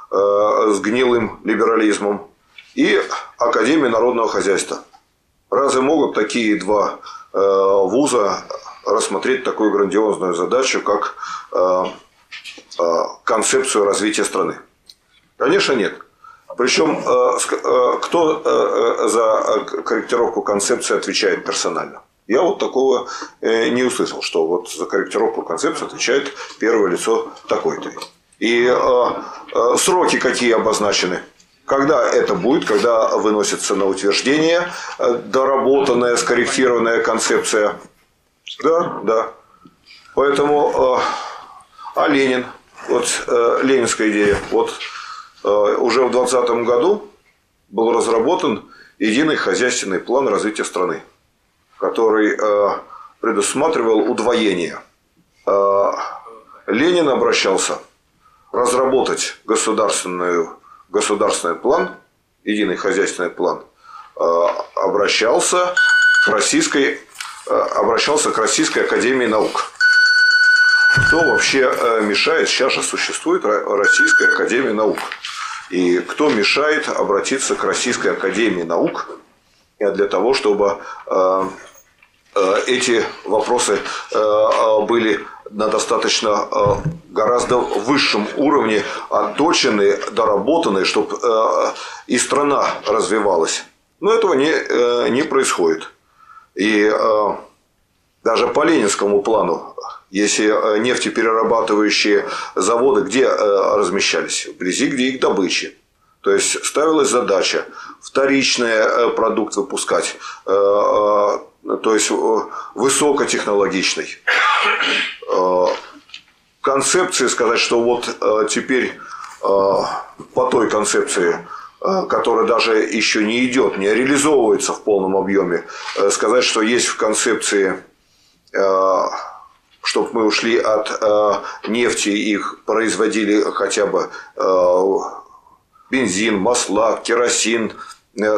с гнилым либерализмом, и Академии народного хозяйства. Разве могут такие два вуза рассмотреть такую грандиозную задачу, как э, э, концепцию развития страны? Конечно, нет. Причем, э, э, кто э, э, за э, корректировку концепции отвечает персонально? Я вот такого э, не услышал, что вот за корректировку концепции отвечает первое лицо такой-то. И э, э, сроки какие обозначены? Когда это будет, когда выносится на утверждение э, доработанная, скорректированная концепция? Да, да. Поэтому, э, а Ленин, вот э, ленинская идея, вот уже в 2020 году был разработан единый хозяйственный план развития страны, который предусматривал удвоение. Ленин обращался разработать государственную, государственный план, единый хозяйственный план, э, обращался к российской, э, обращался к Российской Академии Наук. Кто вообще э, мешает? Сейчас же существует Ро- Российская Академия Наук. И кто мешает обратиться к Российской Академии Наук для того, чтобы эти вопросы были на достаточно э, гораздо высшем уровне отточены, доработаны, чтобы и страна развивалась. Но этого не, э, не происходит. И э, даже по ленинскому плану, если э, нефтеперерабатывающие заводы где э, размещались? Вблизи, где их добычи. То есть ставилась задача вторичный э, продукт выпускать, э, э, то есть высокотехнологичный. Э, Концепции сказать, что вот э, теперь э, по той концепции, которая даже еще не идет, не реализовывается в полном объеме, сказать, что есть в концепции чтобы мы ушли от э, нефти их производили хотя бы бензин, масла, керосин,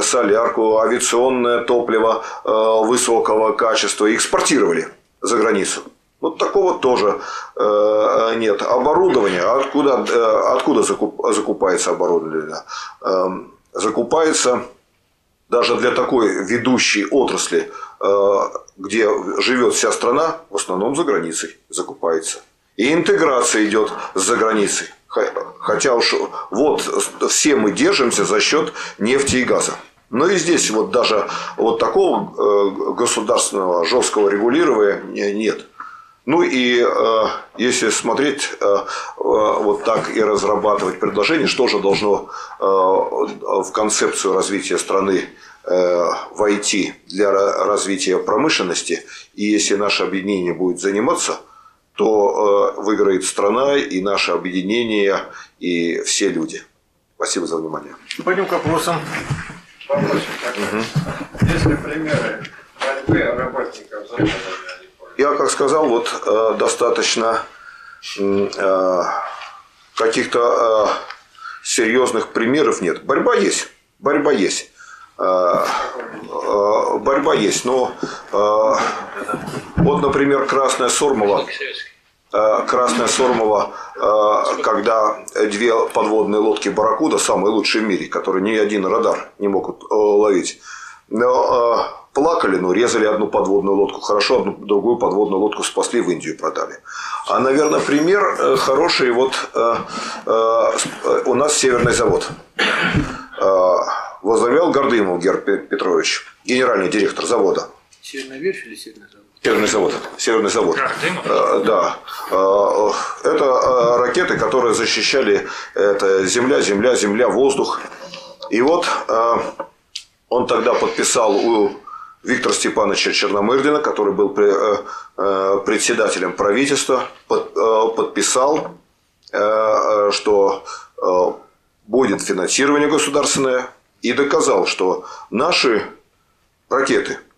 солярку, авиационное топливо э, высокого качества экспортировали за границу. Вот такого тоже э, нет. Оборудование, откуда, э, откуда закуп, закупается оборудование? Э, закупается даже для такой ведущей отрасли, э, где живет вся страна, в основном за границей закупается. И интеграция идет за границей. Хотя уж вот все мы держимся за счет нефти и газа. Но и здесь вот даже вот такого э, государственного жесткого регулирования нет. Ну и э, если смотреть э, э, вот так и разрабатывать предложение, что же должно э, в концепцию развития страны э, войти для развития промышленности, и если наше объединение будет заниматься, то э, выиграет страна и наше объединение, и все люди. Спасибо за внимание. Пойдем к вопросам. Вопросик такой. Если примеры борьбы работников завода Я, как сказал, вот э, достаточно э, каких-то серьезных примеров нет. Борьба есть. Борьба есть. Э, э, борьба есть. Но э, вот, например, Красная Сормова. Красная Сормова, когда две подводные лодки Барракуда, самые лучшие в мире, которые ни один радар не могут ловить, но плакали, но резали одну подводную лодку хорошо, одну другую подводную лодку спасли, в Индию продали. А, наверное, пример хороший вот у нас Северный завод. Возглавлял Гордымов Герб Петрович, генеральный директор завода. Северная верфь или Северный завод? Северный завод. Северный завод. Э, да. Э, это э, ракеты, которые защищали это земля, земля, земля, воздух. И вот он тогда подписал у Виктора Степановича Черномырдина, который был председателем правительства, подписал, что будет финансирование государственное, и доказал, что наши ракеты –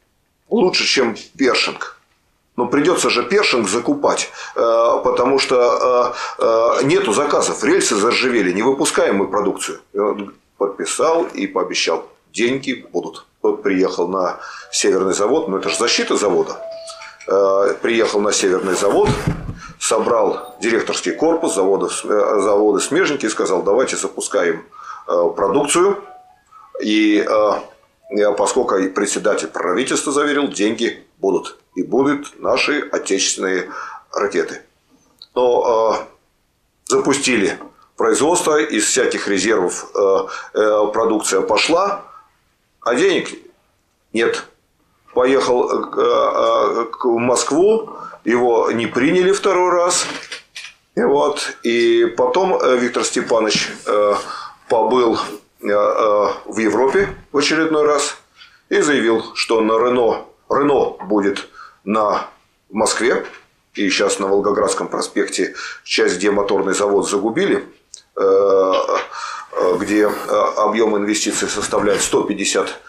лучше, чем першинг. Но придется же першинг закупать, э, потому что э, э, нету заказов, рельсы заржавели, не выпускаем мы продукцию. И он подписал и пообещал, деньги будут. Приехал на северный завод, но это же защита завода. Приехал на северный завод, собрал директорский корпус завода, завода смежники и сказал, давайте запускаем продукцию. И поскольку председатель правительства заверил, деньги будут. И будут наши отечественные ракеты. Но э, запустили производство, из всяких резервов э, э, продукция пошла, а денег нет. Поехал э, э, в Москву, его не приняли второй раз. И, вот, и потом э, Виктор Степанович э, побыл в Европе в очередной раз и заявил, что на Рено, Рено будет на Москве, и сейчас на Волгоградском проспекте часть, где моторный завод загубили, э, где объем инвестиций составляет 150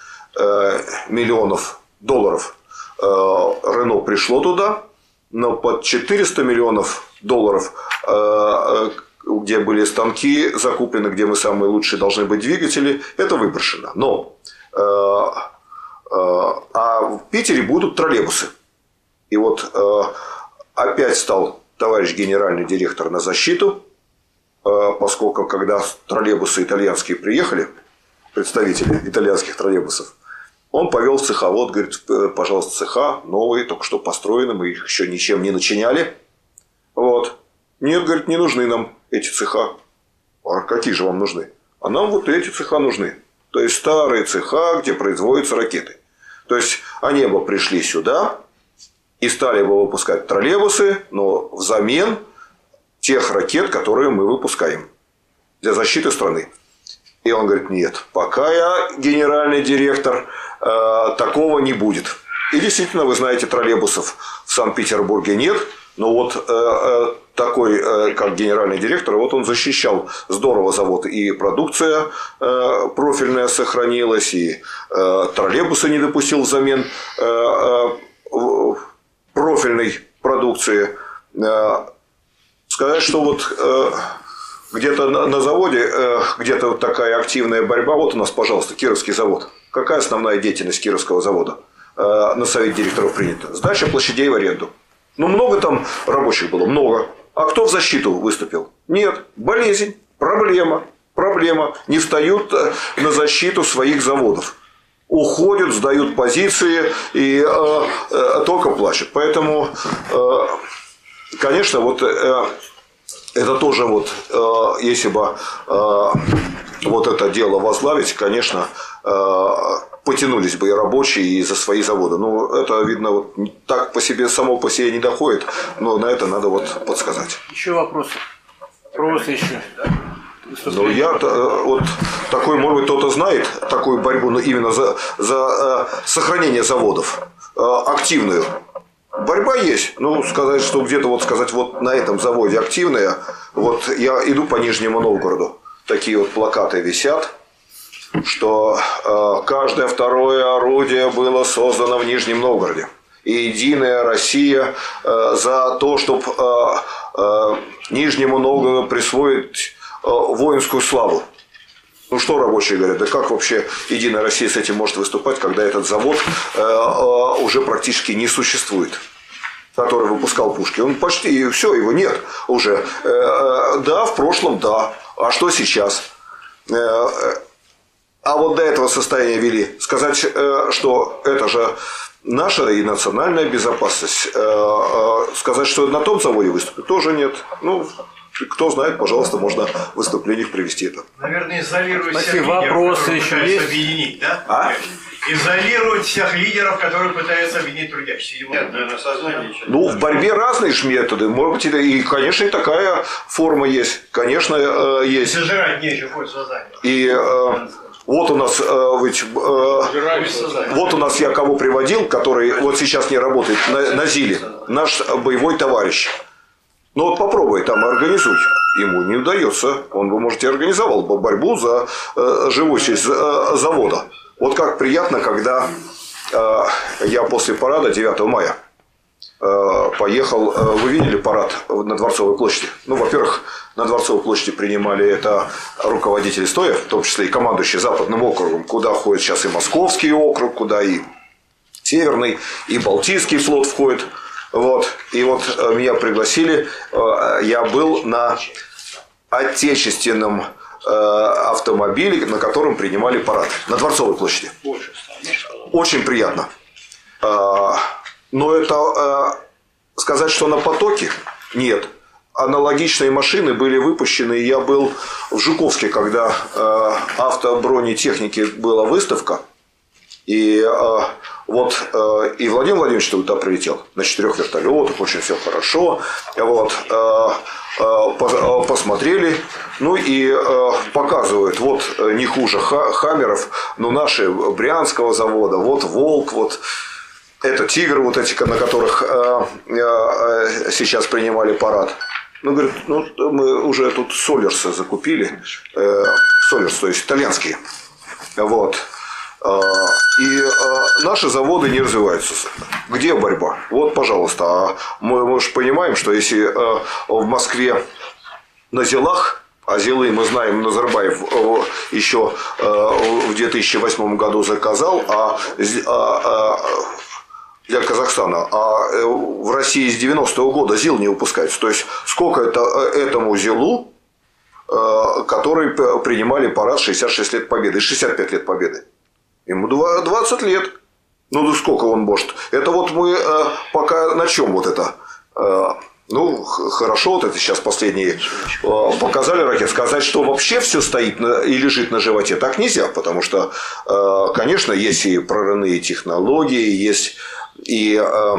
миллионов долларов. Рено пришло туда, но под 400 миллионов долларов где были станки закуплены, где мы самые лучшие должны быть двигатели, это выброшено. Но э, э, а в Питере будут троллейбусы. И вот э, опять стал товарищ генеральный директор на защиту, поскольку когда троллейбусы итальянские приехали, представители итальянских троллейбусов, он повел в цеховод, говорит, пожалуйста, цеха новые, только что построены, мы их еще ничем не начиняли. Вот. Нет, говорит, не нужны нам эти цеха. А какие же вам нужны? А нам вот эти цеха нужны. То есть старые цеха, где производятся ракеты. То есть они бы пришли сюда и стали бы выпускать троллейбусы, но взамен тех ракет, которые мы выпускаем для защиты страны. И он говорит, нет, пока я генеральный директор, э, такого не будет. И действительно, вы знаете, троллейбусов в Санкт-Петербурге нет, но вот э, э, такой, э, как генеральный директор, вот он защищал здорово завод, и продукция э, профильная сохранилась, и э, троллейбусы не допустил взамен профильной продукции. Сказать, что вот где-то на, заводе, где-то вот такая активная борьба. Вот у нас, пожалуйста, Кировский завод. Какая основная деятельность Кировского завода? На совет директоров принято. Сдача площадей в аренду. Ну, много там рабочих было, много. А кто в защиту выступил? Нет. Болезнь, проблема, проблема. Не встают э, на защиту своих заводов. Уходят, сдают позиции и э, э, только плачут. Поэтому, э, конечно, вот э, это тоже вот, э, если бы э, вот это дело возглавить, конечно, э, потянулись бы и рабочие, и за свои заводы. Ну, это, видно, вот так по себе, само по себе не доходит, но на это надо вот подсказать. Еще вопросы? Вопросы еще? Ну, я э, вот такой, может быть, кто-то знает такую борьбу ну, именно за, за э, сохранение заводов, э, активную. Борьба есть. Ну, сказать, что где-то вот сказать, вот на этом заводе активная. Вот я иду по Нижнему Новгороду. Такие вот плакаты висят, что э, каждое второе орудие было создано в Нижнем Новгороде. И единая Россия э, за то, чтобы э, э, Нижнему Новгороду присвоить э, воинскую славу. Ну что рабочие говорят, да как вообще Единая Россия с этим может выступать, когда этот завод э, э, уже практически не существует? который выпускал пушки, он почти все, его нет уже. Э, э, да, в прошлом, да. А что сейчас? А вот до этого состояния вели. Сказать, э, что это же наша и национальная безопасность. Э, э, Сказать, что на том заводе выступит, тоже нет. Ну, кто знает, пожалуйста, можно в выступлениях привести это. Наверное, изолировать всех лидеров, Вопросы которые еще пытаются есть? объединить, да? А? Изолировать всех лидеров, которые пытаются объединить трудящихся. Нет, наверное, сознание еще. Ну, в борьбе разные же методы. Может быть, и, конечно, и такая форма есть. Конечно, есть. Зажирать нечего, хоть сознание. И э, вот у нас э, ведь, э, вот у нас я кого приводил, который вот сейчас не работает на, на ЗИЛе, наш боевой товарищ. Ну вот попробуй там организуй. Ему не удается. Он бы, может, и организовал бы борьбу за э, живучесть э, завода. Вот как приятно, когда э, я после парада 9 мая поехал. э, Вы видели парад на Дворцовой площади? Ну, во-первых, на Дворцовой площади принимали это руководители стоя, в том числе и командующий Западным округом, куда входит сейчас и Московский округ, куда и Северный, и Балтийский флот входит. Вот. И вот э, меня пригласили. Э, Я был на отечественном э, автомобиле, на котором принимали парад. На Дворцовой площади. Очень приятно. Но это а, сказать, что на потоке? Нет. Аналогичные машины были выпущены. Я был в Жуковске, когда а, автобронетехники была выставка. И а, вот а, и Владимир Владимирович туда прилетел на четырех вертолетах, очень все хорошо. Вот, а, пос- а, посмотрели, ну и а, показывают, вот э, не хуже Ха- Хаммеров, но наши Брянского завода, вот Волк, вот это Тигр, вот эти, на которых а, а, сейчас принимали парад. Ну, говорит, ну, мы уже тут Солерсы закупили, э, Солерс, то есть итальянские. Вот. И наши заводы не развиваются. Где борьба? Вот, пожалуйста. А мы, мы же понимаем, что если в Москве на Зелах, а Зелы, мы знаем, Назарбаев э, еще э, в 2008 году заказал, а а, а, для Казахстана, а э, в России с 90-го года ЗИЛ не выпускается. То есть, сколько это э, этому ЗИЛу, э, который принимали парад 66 лет победы, и 65 лет победы. Ему два- 20 лет. Ну, да сколько он может? Это вот мы пока на чем вот это? Ну, хорошо, вот это сейчас последние э, показали ракеты. Сказать, что вообще все стоит и лежит на животе, так нельзя, потому что, э, конечно, есть и прорывные технологии, есть и э,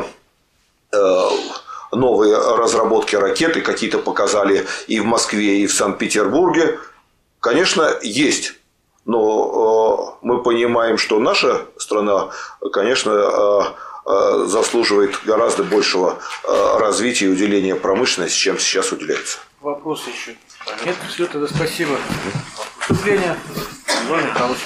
новые разработки ракеты, какие-то показали и в Москве, и в Санкт-Петербурге. Конечно, есть. Но мы понимаем, что наша страна, конечно, заслуживает гораздо большего э, развития и уделения промышленности, чем сейчас уделяется. Вопросы еще? Нет, все, тогда спасибо. Выступление. Иван Михайлович.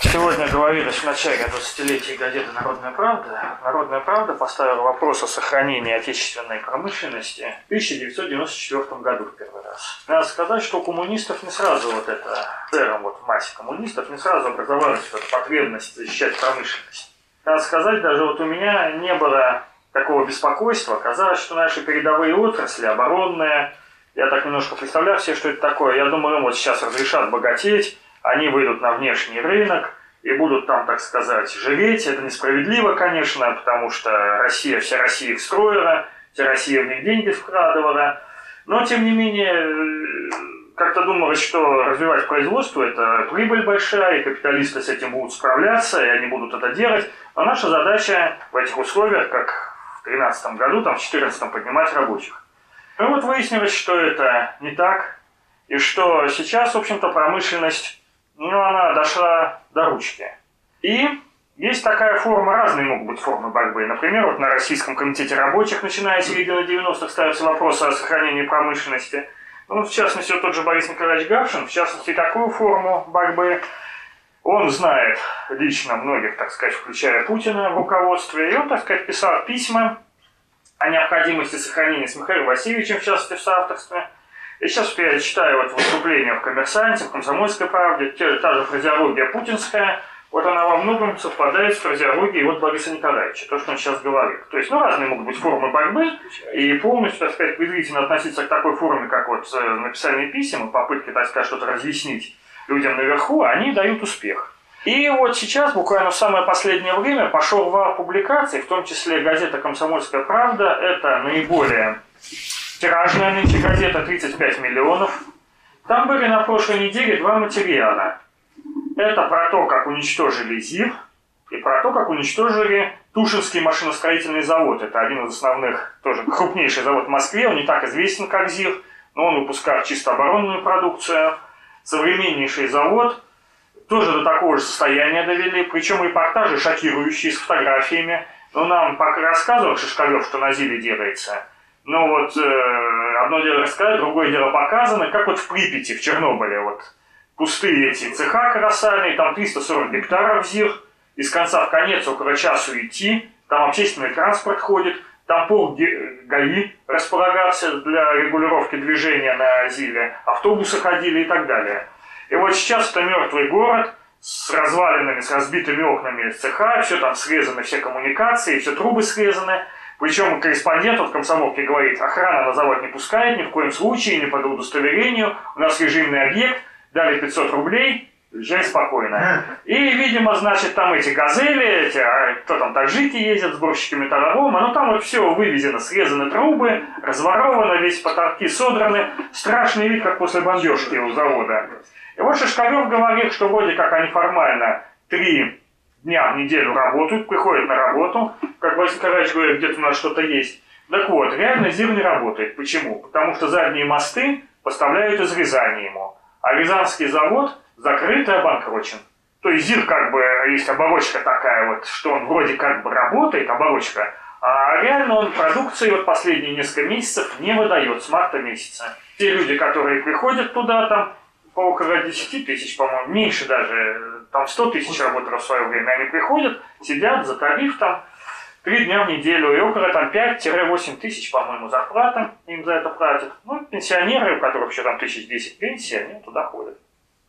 Сегодня говорилось в начале 20-летия газеты «Народная правда». «Народная правда» поставила вопрос о сохранении отечественной промышленности в 1994 году в первый раз. Надо сказать, что у коммунистов не сразу вот это, вот в массе коммунистов, не сразу образовалась вот эта потребность защищать промышленность. Надо сказать, даже вот у меня не было такого беспокойства. Казалось, что наши передовые отрасли, оборонные, я так немножко представляю себе, что это такое. Я думаю, им вот сейчас разрешат богатеть, они выйдут на внешний рынок и будут там, так сказать, жиреть. Это несправедливо, конечно, потому что Россия, вся Россия их строила, вся Россия в них деньги вкладывала. Но, тем не менее, как-то думалось, что развивать производство – это прибыль большая, и капиталисты с этим будут справляться, и они будут это делать. Но наша задача в этих условиях, как в 2013 году, там, в 2014 поднимать рабочих. Ну вот выяснилось, что это не так, и что сейчас, в общем-то, промышленность ну, она дошла до ручки. И есть такая форма, разные могут быть формы борьбы. Например, вот на Российском комитете рабочих, начиная с середины 90-х, ставятся вопросы о сохранении промышленности. Ну, в частности, вот тот же Борис Николаевич Гавшин, в частности, такую форму борьбы. Он знает лично многих, так сказать, включая Путина в руководстве. И он, так сказать, писал письма о необходимости сохранения с Михаилом Васильевичем, в частности, в соавторстве. И сейчас я читаю вот выступление в «Коммерсанте», в «Комсомольской правде», те, та же фразеология путинская, вот она во многом совпадает с фразеологией вот Бориса Николаевича, то, что он сейчас говорит. То есть, ну, разные могут быть формы борьбы, и полностью, так сказать, презрительно относиться к такой форме, как вот э, написание писем, попытки, так сказать, что-то разъяснить людям наверху, они дают успех. И вот сейчас, буквально в самое последнее время, пошел вал публикаций, в том числе газета «Комсомольская правда». Это наиболее Тиражная нынче газета 35 миллионов. Там были на прошлой неделе два материала. Это про то, как уничтожили ЗИР, и про то, как уничтожили Тушинский машиностроительный завод. Это один из основных, тоже крупнейший завод в Москве. Он не так известен, как ЗИР, но он выпускает чисто оборонную продукцию. Современнейший завод. Тоже до такого же состояния довели. Причем репортажи шокирующие, с фотографиями. Но нам пока рассказывал Шишкалев, что на ЗИЛе делается – ну вот, э, одно дело рассказать, другое дело показано, как вот в Припяти, в Чернобыле, вот пустые эти цеха колоссальные, там 340 гектаров ЗИР, из конца в конец около часу идти, там общественный транспорт ходит, там пол ГАИ располагался для регулировки движения на ЗИЛе, автобусы ходили и так далее. И вот сейчас это мертвый город с развалинами, с разбитыми окнами цеха, все там срезаны, все коммуникации, все трубы срезаны, причем корреспондент от комсомолки говорит, охрана на завод не пускает, ни в коем случае, не по удостоверению, у нас режимный объект, дали 500 рублей, езжай спокойно. И, видимо, значит, там эти газели, эти, а, кто там, таджики ездят, сборщики металлолома, ну там вот все вывезено, срезаны трубы, разворовано, весь потолки содраны. Страшный вид, как после бомбежки у завода. И вот Шишкарев говорит, что вроде как они формально три дня в неделю работают, приходят на работу, как Василий Николаевич говорит, где-то у нас что-то есть. Так вот, реально ЗИР не работает. Почему? Потому что задние мосты поставляют из Рязани ему. А Рязанский завод закрыт и обанкрочен. То есть ЗИР как бы, есть оболочка такая вот, что он вроде как бы работает, оболочка, а реально он продукции вот последние несколько месяцев не выдает с марта месяца. Те люди, которые приходят туда, там по около 10 тысяч, по-моему, меньше даже, там 100 тысяч работало в свое время, они приходят, сидят за тариф там, три дня в неделю, и около там 5-8 тысяч, по-моему, зарплата им за это платят. Ну, пенсионеры, у которых еще там тысяч десять пенсии, они туда ходят.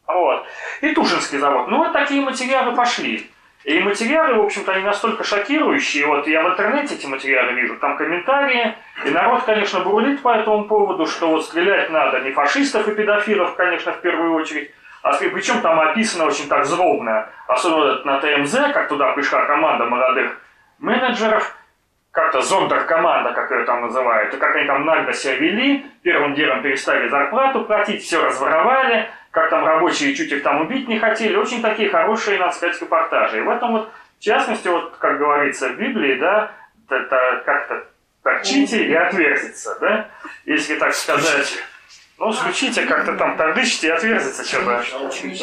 Вот. И Тушинский завод. Ну, вот такие материалы пошли. И материалы, в общем-то, они настолько шокирующие. Вот я в интернете эти материалы вижу, там комментарии. И народ, конечно, бурлит по этому поводу, что вот стрелять надо не фашистов и педофилов, конечно, в первую очередь, а причем там описано очень так злобно, особенно на ТМЗ, как туда пришла команда молодых менеджеров, как-то зондер-команда, как ее там называют, и как они там нагло себя вели, первым делом перестали зарплату платить, все разворовали, как там рабочие чуть их там убить не хотели, очень такие хорошие, надо сказать, репортажи. И в этом вот, в частности, вот, как говорится в Библии, да, это как-то торчите и отверзится, да, если так сказать. Ну, включите как-то там, торчите и отверзится что-то.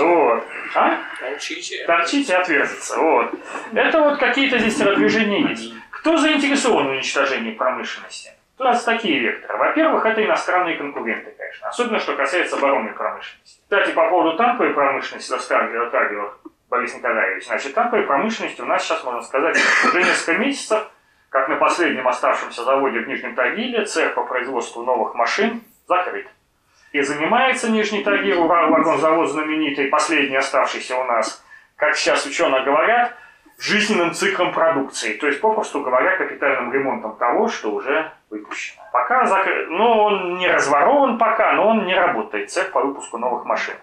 Вот. А? Торчите. Торчите и отверзится. Вот. Это вот какие-то здесь телодвижения есть. Кто заинтересован в уничтожении промышленности? У нас такие векторы. Во-первых, это иностранные конкуренты, конечно. Особенно, что касается оборонной промышленности. Кстати, по поводу танковой промышленности, затрагивал Борис Николаевич. Значит, танковой промышленности у нас сейчас, можно сказать, уже несколько месяцев, как на последнем оставшемся заводе в Нижнем Тагиле, цех по производству новых машин закрыт. И занимается Нижний Тагил, вагонзавод знаменитый, последний оставшийся у нас, как сейчас ученые говорят, жизненным циклом продукции, то есть, попросту говоря, капитальным ремонтом того, что уже выпущено. Пока закрыт, ну, он не разворован пока, но он не работает, цех по выпуску новых машин.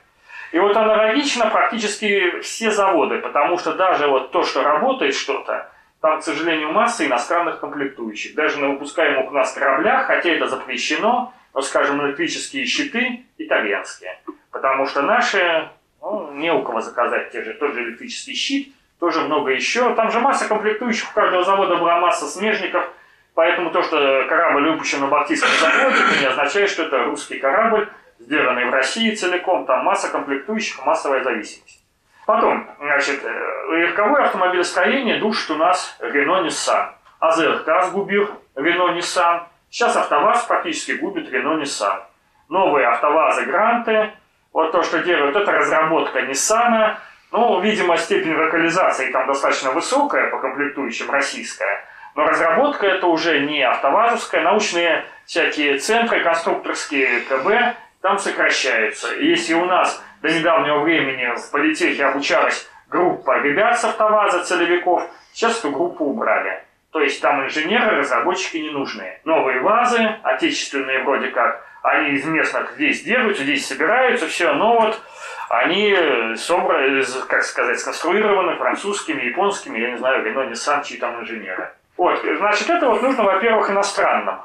И вот аналогично практически все заводы, потому что даже вот то, что работает что-то, там, к сожалению, масса иностранных комплектующих. Даже на выпускаемых у нас кораблях, хотя это запрещено, но, скажем, электрические щиты итальянские. Потому что наши, ну, не у кого заказать те же, тот же электрический щит, тоже много еще. Там же масса комплектующих, у каждого завода была масса смежников, поэтому то, что корабль выпущен на Балтийском заводе, не означает, что это русский корабль, сделанный в России целиком, там масса комплектующих, массовая зависимость. Потом, значит, э, легковое автомобилестроение душит у нас Рено Nissan. АЗРК сгубил Рено Nissan. Сейчас АвтоВАЗ практически губит Рено Nissan. Новые АвтоВАЗы Гранты. Вот то, что делают, это разработка Nissan. Ну, видимо, степень локализации там достаточно высокая по комплектующим, российская. Но разработка это уже не автовазовская. Научные всякие центры, конструкторские КБ там сокращаются. И если у нас до недавнего времени в политехе обучалась группа ребят с автоваза, целевиков, сейчас эту группу убрали. То есть там инженеры, разработчики не нужны. Новые вазы, отечественные вроде как, они из местных здесь делаются, здесь собираются, все, но вот они собраны, как сказать, сконструированы французскими, японскими, я не знаю, Рено, Nissan, чьи там инженеры. Вот, значит, это вот нужно, во-первых, иностранным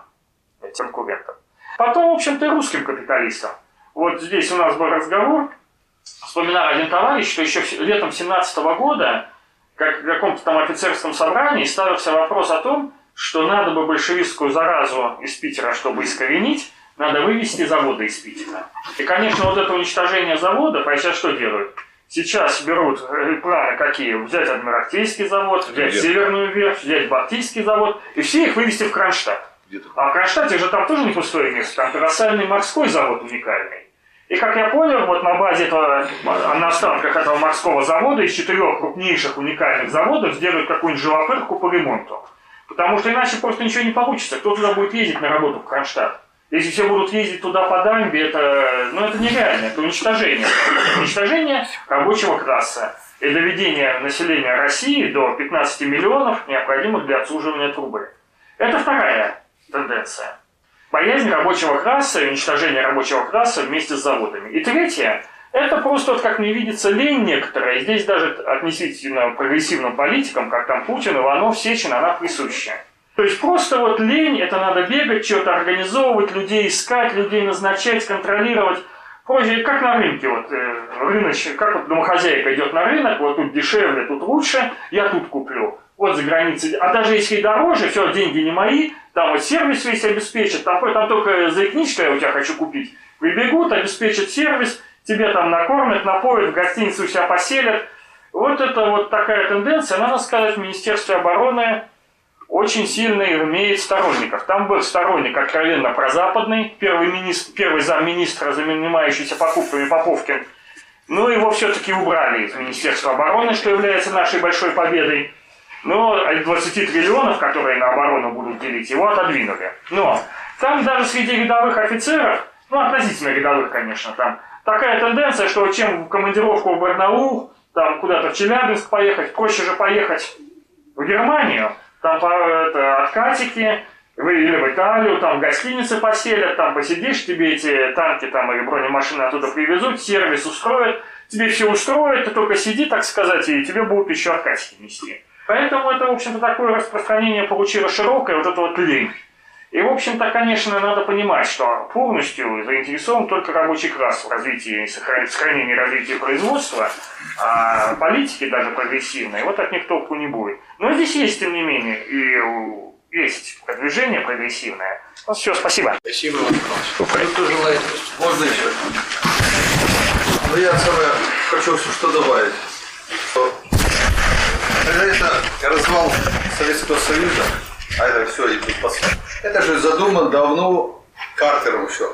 конкурентам. Потом, в общем-то, и русским капиталистам. Вот здесь у нас был разговор, вспоминал один товарищ, что еще летом 17 года, как в каком-то там офицерском собрании, ставился вопрос о том, что надо бы большевистскую заразу из Питера, чтобы искоренить, надо вывести заводы из Питера. И, конечно, вот это уничтожение заводов, а сейчас что делают? Сейчас берут э, планы какие? Взять Адмиралтейский завод, взять Где? Северную верфь, взять Балтийский завод, и все их вывести в Кронштадт. А в Кронштадте же там тоже не пустое место, там колоссальный морской завод уникальный. И как я понял, вот на базе этого, на останках этого морского завода из четырех крупнейших уникальных заводов сделают какую-нибудь живопырку по ремонту. Потому что иначе просто ничего не получится. Кто туда будет ездить на работу в Кронштадт? Если все будут ездить туда по дамбе, это, ну, это нереально, это уничтожение. Уничтожение рабочего класса и доведение населения России до 15 миллионов, необходимых для обслуживания трубы. Это вторая тенденция. Боязнь рабочего класса и уничтожение рабочего класса вместе с заводами. И третье, это просто, вот как мне видится, лень некоторая. Здесь даже относительно прогрессивным политикам, как там Путин, Иванов, Сечин, она присуща. То есть просто вот лень, это надо бегать, что-то организовывать, людей искать, людей назначать, контролировать. Позже, как на рынке, вот э, рыноч, как вот домохозяйка идет на рынок, вот тут дешевле, тут лучше, я тут куплю. Вот за границей. А даже если дороже, все, деньги не мои, там вот сервис весь обеспечат, там, там только заикнись, что я у тебя хочу купить. Прибегут, обеспечат сервис, тебе там накормят, напоят, в гостиницу себя поселят. Вот это вот такая тенденция, надо сказать, в Министерстве обороны очень сильно имеет сторонников. Там был сторонник откровенно прозападный, первый, министр, первый замминистра, занимающийся покупками Поповкин. Но его все-таки убрали из Министерства обороны, что является нашей большой победой. Но 20 триллионов, которые на оборону будут делить, его отодвинули. Но там даже среди рядовых офицеров, ну относительно рядовых, конечно, там такая тенденция, что чем в командировку в Барнаул, там куда-то в Челябинск поехать, проще же поехать в Германию, там это, откатики, или в Италию, там в гостинице поселят, там посидишь, тебе эти танки там или бронемашины оттуда привезут, сервис устроят, тебе все устроят, ты только сиди, так сказать, и тебе будут еще откатики нести. Поэтому это, в общем-то, такое распространение получило широкое, вот это вот лень. И, в общем-то, конечно, надо понимать, что полностью заинтересован только рабочий класс в развитии, сохранении развития производства, а политики даже прогрессивные, вот от них толку не будет. Но здесь есть, тем не менее, и есть движение прогрессивное. Вот все, спасибо. Спасибо, Иван Кто желает? Можно еще? Ну, я самое хочу что добавить. Когда это развал Советского Союза, а это все идет после. Это же задумано давно Картером еще.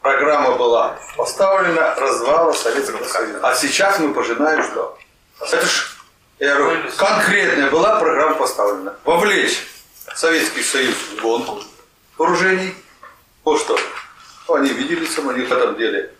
Программа была поставлена развала Советского Союза. А сейчас мы пожинаем что? Это ж, я говорю, конкретная была программа поставлена. Вовлечь Советский Союз в гонку вооружений. Вот что. Они видели сам, они в этом деле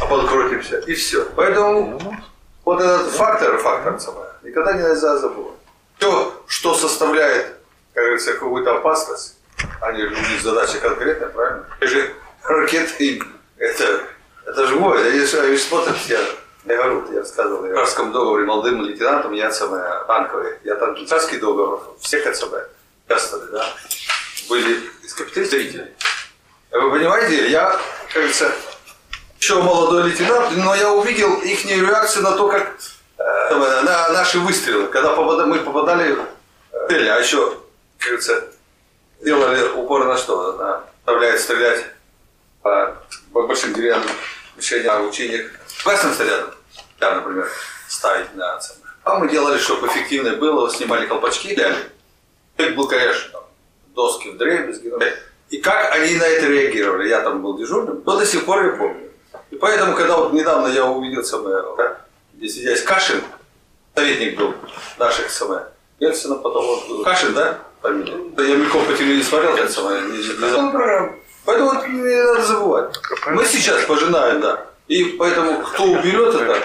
обанкротимся. И все. Поэтому вот этот фактор, фактор самое, никогда нельзя забывать. Все, что составляет, как говорится, какую-то опасность, они же у них задача конкретная, правильно? И же ракеты, это, это живое. Они же смотрят, я, я говорю, я рассказывал, я в Карском договоре молодым лейтенантом, я самое, танковый, я танкистский договор, всех это самое, участвовали, да, были из капиталистов. Вы понимаете, я, как говорится, еще молодой лейтенант, но я увидел их реакцию на то, как на наши выстрелы, когда попада- мы попадали в цель, а еще, как говорится, делали упор на что? На, заставляет стрелять по, большим деревянным мишеням, учениях. Красным снарядом, да, например, ставить на цену. А мы делали, чтобы эффективно было, снимали колпачки, дали. Это был, конечно, доски в дребезги. ну, И как они на это реагировали, я там был дежурным, но до сих пор я помню. И поэтому, когда вот недавно я увидел самое, здесь здесь Кашин, советник был наших самое, Ельцина, потом вот Кашин, да, фамилия? Да я мельком по телевизору смотрел, это самое, не читал. Поэтому вот не надо забывать. Мы сейчас пожинаем, да. И поэтому, кто уберет это,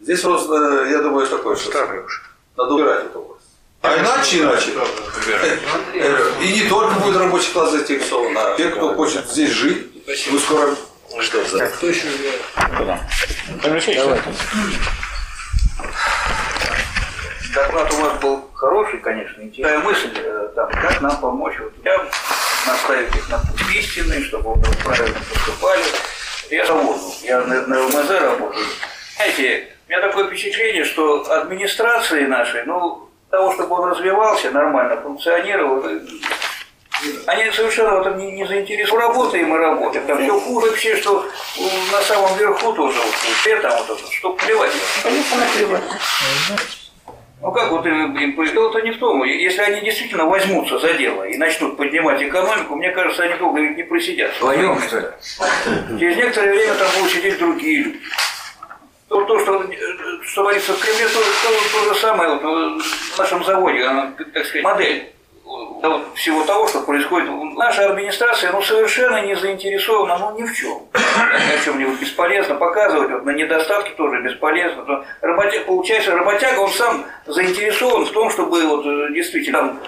здесь просто, я думаю, такое, что надо убирать эту область. А иначе, иначе. Э, И не только будет рабочий класс заинтересован, а те, кто хочет здесь жить, мы скоро Кто еще? Давай. Доклад у вас был хороший, конечно, интересная мысль, э, там, как нам помочь вот людям, наставить их на путь истины, чтобы мы правильно поступали. Я заводу, я на, на ЛМЗ работаю. Знаете, у меня такое впечатление, что администрации нашей, ну, для того, чтобы он развивался, нормально функционировал, э, они совершенно в этом не, не заинтересованы. Работаем и работаем. Там все хуже вообще, что на самом верху тоже вот, вот это, вот что плевать. Ну как вот им, им дело-то не в том, если они действительно возьмутся за дело и начнут поднимать экономику, мне кажется, они долго ведь не просидят. Вдвоем, что ли? Через некоторое время там будут сидеть другие люди. Вот то, что, э, что говорится в Кремле, то, то- то же самое вот, э, в нашем заводе, она, так сказать, модель э, всего того, что происходит. Наша администрация ну, совершенно не заинтересована ну, ни в чем. Ни о чем-нибудь бесполезно показывать, вот, на недостатки тоже бесполезно. То работя- получается, работяга, он сам заинтересован в том, чтобы вот, э, действительно там,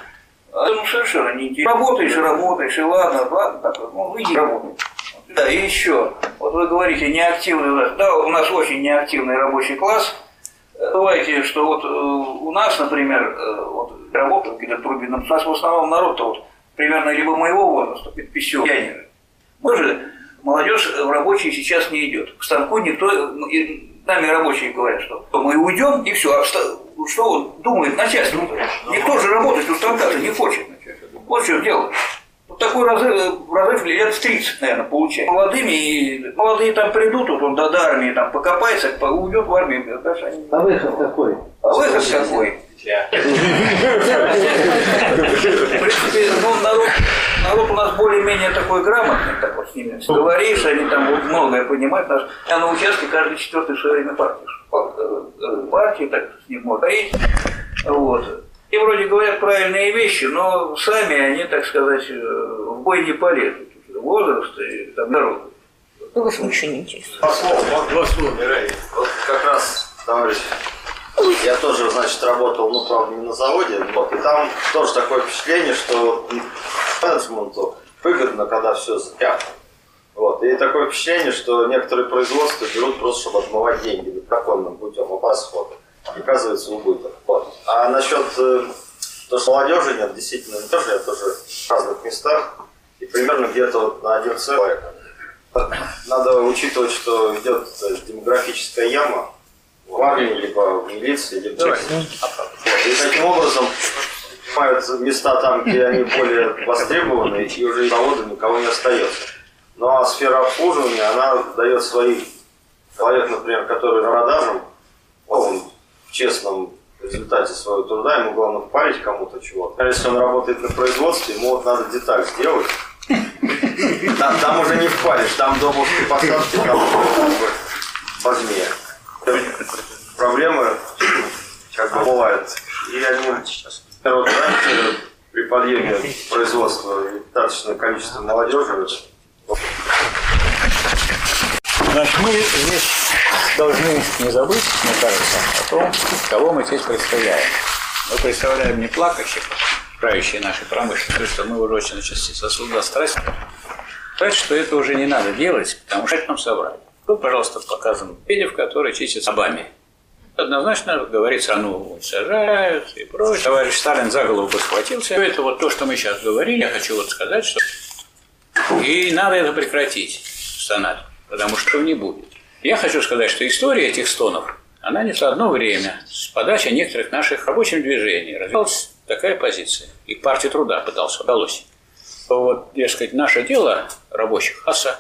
а, ну, совершенно не интересно. Работаешь и работаешь, и ладно, ладно, так, ну, иди работай. Да, и еще, вот вы говорите, неактивный, да, у нас очень неактивный рабочий класс. Бывайте, что вот э, у нас, например, э, вот работают какие-то турбины, у нас в основном народ-то вот примерно либо моего возраста, пенсионеры. Мы же, молодежь в рабочие сейчас не идет. К станку никто, ну, нами рабочие говорят, что мы уйдем и все. А ста- что вот думает начальство? Никто же работать у станка же не хочет. Вот чем дело. Вот такой разрыв, разрыв лет в 30, наверное, получается. Молодыми, и молодые там придут, вот он до, до армии там покопается, по- уйдет в армию. Дальше они... А выход какой? А выход какой? В принципе, ну, народ, народ у нас более-менее такой грамотный, так вот с ними говоришь, они там вот многое понимают. Наш- Я на участке каждый четвертый в свое время партии. Партии, так с ним можно говорить. Вот. И вроде говорят правильные вещи, но сами они, так сказать, э, в бой не полезут. Возраст и там народ. Ну, вас ничего не интересует. Два слова. Вот как раз, товарищ, я тоже, значит, работал, ну, правда, не на заводе, вот, и там тоже такое впечатление, что менеджменту выгодно, когда все затянуто. Вот, и такое впечатление, что некоторые производства берут просто, чтобы отмывать деньги законным путем, а по расходу. Оказывается убыток. Вот. А насчет э, то, что молодежи нет, действительно, тоже я тоже в разных местах, и примерно где-то вот на один человек. Надо учитывать, что идет э, демографическая яма в армии, либо в милиции, либо Вот. И таким образом занимают места там, где они более востребованы, и уже завода никого не остается. Ну а сфера обслуживания, она дает своих человек, например, который на продажам, он честном результате своего труда, ему главное впарить кому-то чего-то. Если он работает на производстве, ему вот надо деталь сделать, там, там уже не впалишь, там до мужской посадки там возьми. Проблемы как бы бывает, или они народ раньше при подъеме производства достаточное количество молодежи. Значит, мы здесь должны не забыть, мне кажется, о том, кого мы здесь представляем. Мы представляем не плакащих, правящие нашей промышленностью, что мы уже очень сосуда страсти. Сказать, что это уже не надо делать, потому что это нам собрали. Тут, пожалуйста, показан Педев, который чистит собами. Однозначно говорит, страну сажают и прочее. Товарищ Сталин за голову бы схватился. Все это вот то, что мы сейчас говорили, я хочу вот сказать, что и надо это прекратить, стонать, потому что не будет. Я хочу сказать, что история этих стонов, она не одно время с подачи некоторых наших рабочих движений развилась такая позиция. И партия труда пытался, удалось. Вот, дескать, наше дело рабочих класса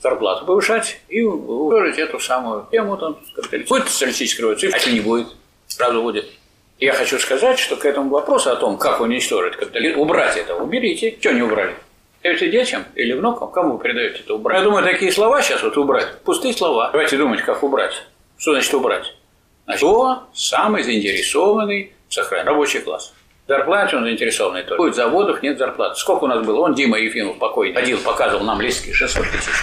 зарплату повышать и выложить эту самую тему, там, будет социалистическая революция, а если не будет, сразу будет. Я хочу сказать, что к этому вопросу о том, как уничтожить капитализм, убрать это, уберите. Что не убрали? Даете детям или внукам? Кому передаете это убрать? Я думаю, такие слова сейчас вот убрать. Пустые слова. Давайте думать, как убрать. Что значит убрать? Значит, кто самый заинтересованный в сохранении? Рабочий класс. Зарплате он заинтересованный только. Будет заводов, нет зарплат. Сколько у нас было? Он Дима Ефимов покойный. Ходил, показывал нам листки, 600 тысяч.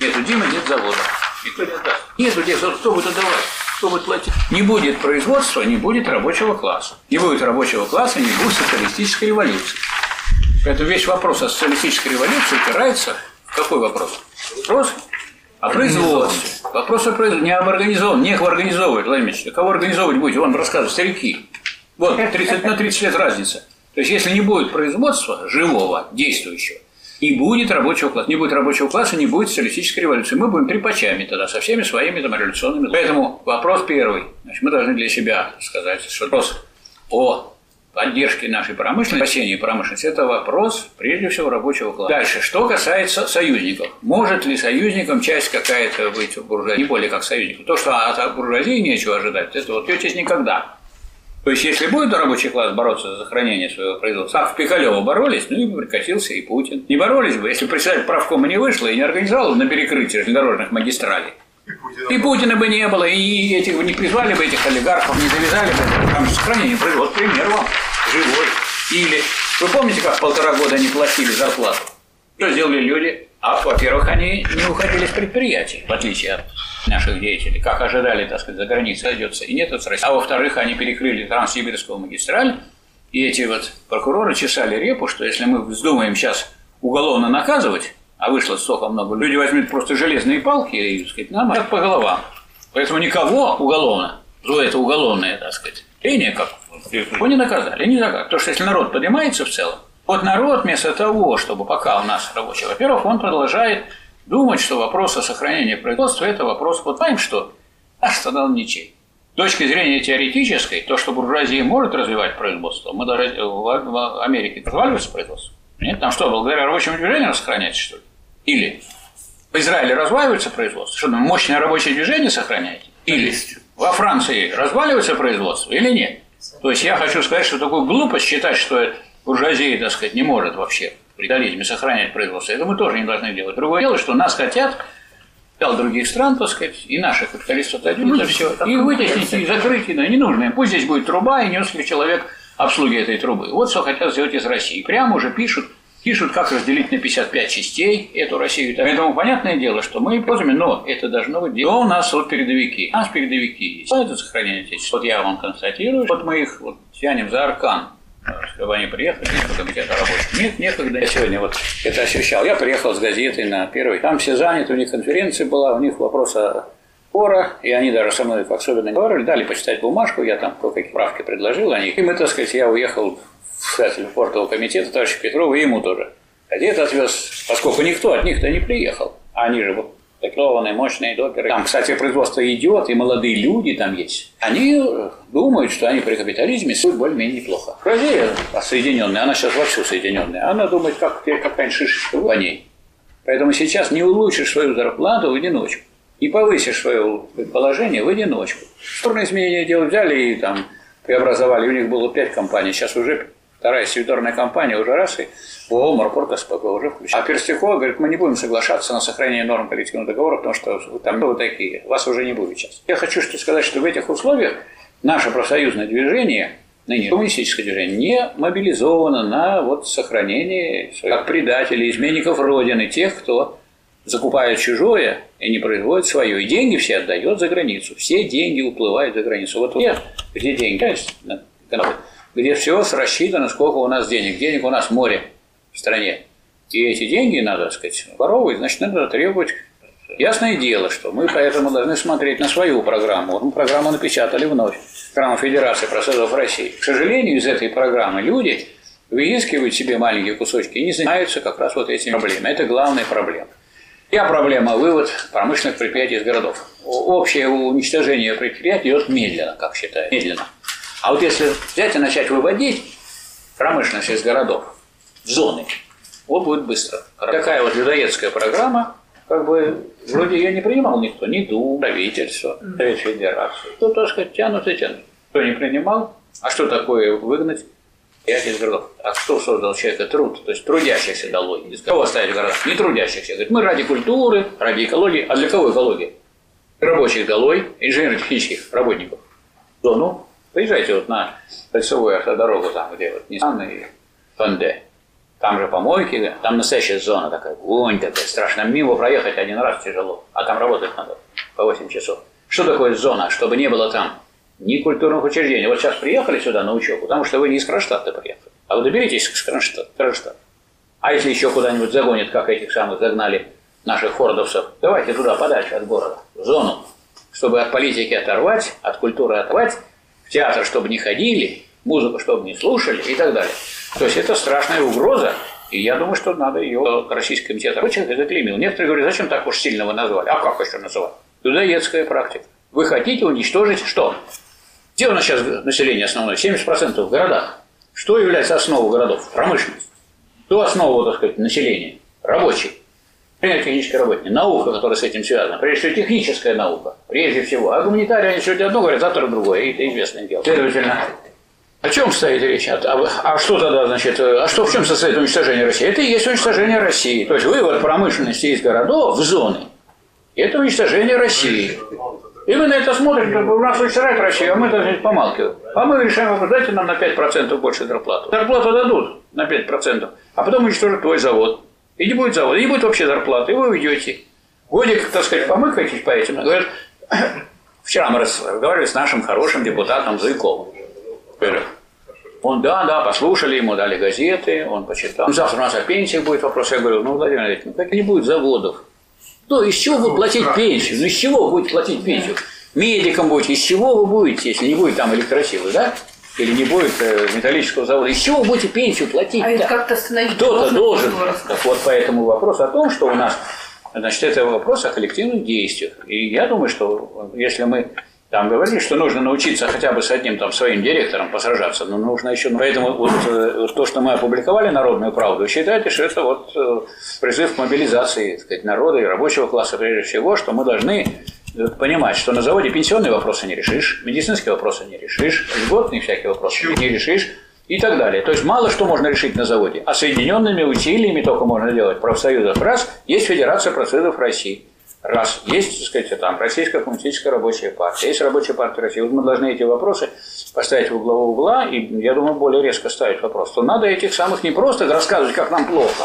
Нету Димы, нет завода. Никто не отдаст. Нету здесь, кто будет отдавать? Кто будет платить? Не будет производства, не будет рабочего класса. Не будет рабочего класса, не будет социалистической революции. Поэтому весь вопрос о социалистической революции упирается в какой вопрос? Вопрос о производстве. Вопрос о производстве. Не об организованном. Не организовывать, Владимир Ильич. Кого организовывать будете? Он рассказывает, старики. Вот, 30, на 30 лет разница. То есть, если не будет производства живого, действующего, не будет рабочего класса. Не будет рабочего класса, не будет социалистической революции. Мы будем трепачами тогда, со всеми своими там, революционными. Поэтому вопрос первый. Значит, мы должны для себя сказать, что вопрос о поддержке нашей промышленности, спасении промышленности, это вопрос, прежде всего, рабочего класса. Дальше, что касается союзников. Может ли союзникам часть какая-то быть в буржуазии, не более как союзников? То, что от буржуазии нечего ожидать, это вот ее часть никогда. То есть, если будет рабочий класс бороться за сохранение своего производства, как в Пикалево боролись, ну и прекратился и Путин. Не боролись бы, если председатель правкома не вышла и не организовал на перекрытии железнодорожных магистралей. И Путина бы не было, и этих не призвали бы этих олигархов, не завязали бы там сохранение производства. Пример вам живой. Или вы помните, как полтора года они платили зарплату? Что сделали люди? А, во-первых, они не уходили с предприятий, в отличие от наших деятелей, как ожидали, так сказать, за границей сойдется, и нет, с. А во-вторых, они перекрыли Транссибирскую магистраль, и эти вот прокуроры чесали репу, что если мы вздумаем сейчас уголовно наказывать, а вышло столько много, люди возьмут просто железные палки и, так сказать, нам по головам. Поэтому никого уголовно, за это уголовное, так сказать, трение, как его не наказали, не наказали. Потому что если народ поднимается в целом, вот народ вместо того, чтобы пока у нас рабочий, во-первых, он продолжает думать, что вопрос о сохранении производства – это вопрос, вот знаем что, а что дал ничей. С точки зрения теоретической, то, что буржуазия может развивать производство, мы даже в Америке разваливается производство. Нет, там что, благодаря рабочему движению сохраняется, что ли? Или в Израиле разваливается производство? Что, мощное рабочее движение сохраняете? Или во Франции разваливается производство или нет? То есть я хочу сказать, что такую глупость считать, что буржуазия, так сказать, не может вообще при капитализме сохранять производство, это мы тоже не должны делать. Другое дело, что нас хотят дал других стран, так сказать, и наших капиталистов отдадут это все, и вытеснить, и закрыть, и да, не нужно им. Пусть здесь будет труба и несколько человек обслуги этой трубы. Вот что хотят сделать из России. Прямо уже пишут, пишут, как разделить на 55 частей эту Россию. Поэтому понятное дело, что мы пользуем, но это должно быть дело. у нас вот передовики. У нас передовики есть. Это сохранение отечества. Вот я вам констатирую, вот мы их вот тянем за аркан чтобы они приехали, некогда где-то работать. Нет, некогда. Я сегодня вот это ощущал. Я приехал с газетой на первый. Там все заняты, у них конференция была, у них вопрос о спора, и они даже со мной особенно говорили, дали почитать бумажку, я там кое-какие правки предложил о. И мы, так сказать, я уехал в председатель портового комитета, товарища Петрова, и ему тоже. Газета отвез, поскольку никто от них-то не приехал. Они же такованные, мощные доперы. Там, кстати, производство идет, и молодые люди там есть. Они думают, что они при капитализме суть более-менее неплохо. Бразилия соединенная, она сейчас вовсю соединенная. Она думает, как, как раньше шишечка по ней. Поэтому сейчас не улучшишь свою зарплату в одиночку. И повысишь свое положение в одиночку. Структурные изменения делать взяли и там преобразовали. У них было пять компаний, сейчас уже вторая сервиторная компания уже раз, и ООО «Морпорт СПБ» уже включена. А Перстякова говорит, мы не будем соглашаться на сохранение норм коллективного договора, потому что там вы такие, вас уже не будет сейчас. Я хочу что сказать, что в этих условиях наше профсоюзное движение, ныне коммунистическое движение, не мобилизовано на вот сохранение как предателей, изменников Родины, тех, кто закупает чужое и не производит свое. И деньги все отдает за границу. Все деньги уплывают за границу. Вот где, где деньги? Где все рассчитано, сколько у нас денег. Денег у нас море в стране. И эти деньги надо, сказать, воровать, значит, надо требовать. Ясное дело, что мы поэтому должны смотреть на свою программу. Вот мы программу напечатали вновь. Программа Федерации профсоюзов России. К сожалению, из этой программы люди выискивают себе маленькие кусочки и не занимаются как раз вот этими проблемами. Это главная проблема. Я проблема вывод промышленных предприятий из городов. Общее уничтожение предприятий идет медленно, как считаю, медленно. А вот если взять и начать выводить промышленность из городов в зоны, вот будет быстро. Такая вот людоедская программа, как бы вроде ее не принимал никто, ни ДУ, правительство, Совет Федерации. Тут, так сказать, тянут и тянут. Кто не принимал, а что такое выгнать? Я из городов. А кто создал человека труд? То есть трудящихся долой. Из кого оставить в городах? Не трудящихся. Говорит, мы ради культуры, ради экологии. А для кого экология? Рабочих долой, инженерно-технических работников. Зону. Поезжайте вот на кольцевую автодорогу, там, где вот Nissan и Hyundai. Там же помойки, там настоящая зона такая, вонь такая страшная. Мимо проехать один раз тяжело, а там работать надо по 8 часов. Что такое зона? Чтобы не было там ни культурных учреждений. Вот сейчас приехали сюда на учебу, потому что вы не из Кронштадта приехали. А вы доберитесь к Кронштадту. Кронштадт. А если еще куда-нибудь загонят, как этих самых загнали наших фордовцев, давайте туда, подальше от города, в зону, чтобы от политики оторвать, от культуры оторвать, в театр, чтобы не ходили, музыку, чтобы не слушали и так далее. То есть это страшная угроза, и я думаю, что надо ее Российский комитет рабочих заклеймил. Некоторые говорят, зачем так уж сильно вы назвали? А как еще называть? Людоедская практика. Вы хотите уничтожить что? Где у нас сейчас население основное? 70% в городах. Что является основой городов? Промышленность. Кто основа, так сказать, населения? Рабочий. Техническая работник. Наука, которая с этим связана. Прежде всего, техническая наука. Прежде всего. А гуманитарии, они сегодня одно говорят, завтра другое. И это известное дело. Следовательно, о чем стоит речь? А, а что тогда, значит, а что в чем состоит уничтожение России? Это и есть уничтожение России. То есть вывод промышленности из городов в зоны. Это уничтожение России. И вы на это смотрите, у нас уничтожает Россию, а мы даже помалкиваем. А мы решаем вопрос, дайте нам на 5% больше зарплату. Зарплату дадут на 5%, а потом уничтожат твой завод. И не будет завода, и не будет вообще зарплаты, и вы уйдете. Годик, так сказать, помыкаетесь по этим. Говорят, вчера мы разговаривали с нашим хорошим депутатом Зайковым. Он, да, да, послушали, ему дали газеты, он почитал. Завтра у нас о пенсиях будет вопрос. Я говорю, ну, Владимир Ильич, ну как не будет заводов? Ну, из чего вы платить пенсию? Ну, из чего вы будете платить пенсию? Медикам будете, из чего вы будете, если не будет там электросилы, да? Или не будет э, металлического завода, из чего вы будете пенсию платить? А это как-то остановить Кто-то должен. Так вот, поэтому вопрос о том, что у нас, значит, это вопрос о коллективных действиях. И я думаю, что если мы там говорили, что нужно научиться хотя бы с одним там своим директором посражаться, но нужно еще... Поэтому вот, вот то, что мы опубликовали «Народную правду», считайте, что это вот э, призыв к мобилизации так сказать, народа и рабочего класса прежде всего, что мы должны понимать, что на заводе пенсионные вопросы не решишь, медицинские вопросы не решишь, льготные всякие вопросы не решишь и так далее. То есть мало что можно решить на заводе, а соединенными усилиями только можно делать профсоюзов. Раз, есть Федерация профсоюзов России – Раз есть, так сказать, там Российская коммунистическая рабочая партия, есть рабочая партия России, вот мы должны эти вопросы поставить в углового угла, и, я думаю, более резко ставить вопрос, то надо этих самых не просто рассказывать, как нам плохо,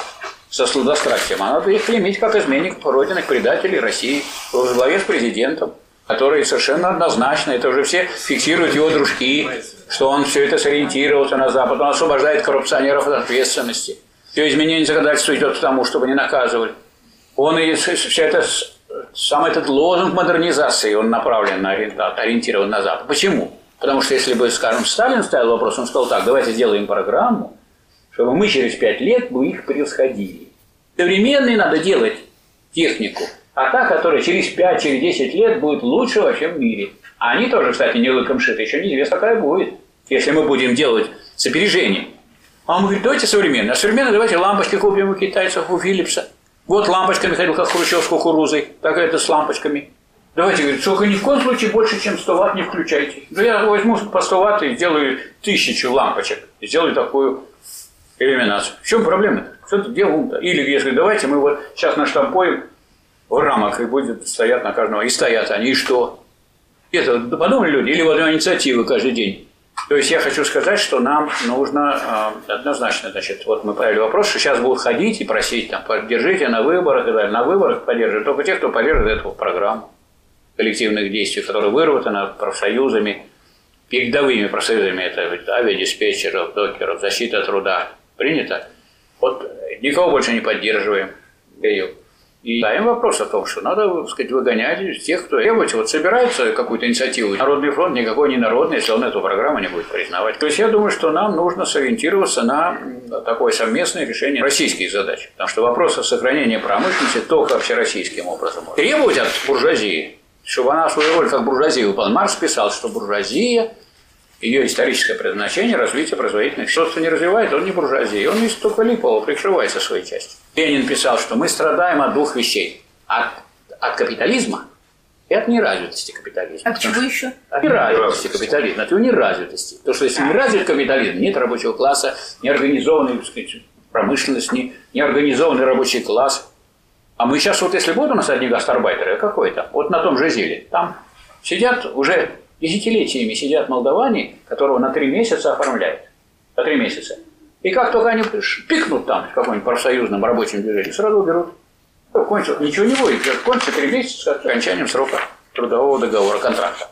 со сладострастием, а надо их клеймить как изменников родинных предателей России, в главе с президентом, который совершенно однозначно, это уже все фиксируют его дружки, что он все это сориентировался на Запад, он освобождает коррупционеров от ответственности. Все изменение законодательства идет к тому, чтобы не наказывали. Он и все это сам этот лозунг модернизации, он направлен на ориентирован на Запад. Почему? Потому что если бы, скажем, Сталин ставил вопрос, он сказал так, давайте сделаем программу, чтобы мы через пять лет бы их превосходили. Современной надо делать технику, а та, которая через 5, через 10 лет будет лучше во всем мире. А они тоже, кстати, не лыком шиты, еще неизвестно, какая будет, если мы будем делать с опережением. А он говорит, давайте современно. А современно давайте лампочки купим у китайцев, у Филлипса. Вот лампочками ходил, как Хрущев с кукурузой, так это с лампочками. Давайте, говорит, только ни в коем случае больше, чем 100 ватт не включайте. Да я возьму по 100 ватт и сделаю тысячу лампочек. И сделаю такую иллюминацию. В чем проблема-то? Что-то делаем-то. Или если давайте мы вот сейчас наштампуем в рамок и будет стоять на каждого. И стоят они, и что? Это подумали люди, или вот инициативы каждый день. То есть я хочу сказать, что нам нужно э, однозначно, значит, вот мы поставили вопрос, что сейчас будут ходить и просить, там, поддержите на выборах и так далее. На выборах поддерживают только те, кто поддерживает эту программу коллективных действий, которая выработана профсоюзами, передовыми профсоюзами, это авиадиспетчеров, докеров, защита труда. Принято? Вот никого больше не поддерживаем. И ставим вопрос о том, что надо, так сказать, выгонять тех, кто требует, вот собирается какую-то инициативу. Народный фронт никакой не народный, если он эту программу не будет признавать. То есть я думаю, что нам нужно сориентироваться на такое совместное решение российских задач. Потому что вопрос о сохранении промышленности только общероссийским образом. Требовать от буржуазии, чтобы она свою роль как буржуазия выполняла. Маркс писал, что буржуазия ее историческое предназначение – развитие производительных. Тот, кто не развивает, он не буржуазия. Он из только липового прикрывается своей частью. Ленин писал, что мы страдаем от двух вещей. От, от капитализма и от неразвитости капитализма. А чего еще? От неразвитости капитализма, от его неразвитости. Потому что если не развит капитализм, нет рабочего класса, неорганизованной сказать, промышленность, не, неорганизованный рабочий класс. А мы сейчас вот, если будут у нас одни гастарбайтеры, какой-то, вот на том же Зиле, там сидят уже Десятилетиями сидят молдаване, которого на три месяца оформляют. На три месяца. И как только они пикнут там в каком-нибудь профсоюзном рабочем движении, сразу уберут. Кончил, ничего не будет. Кончится три месяца с окончанием срока трудового договора, контракта.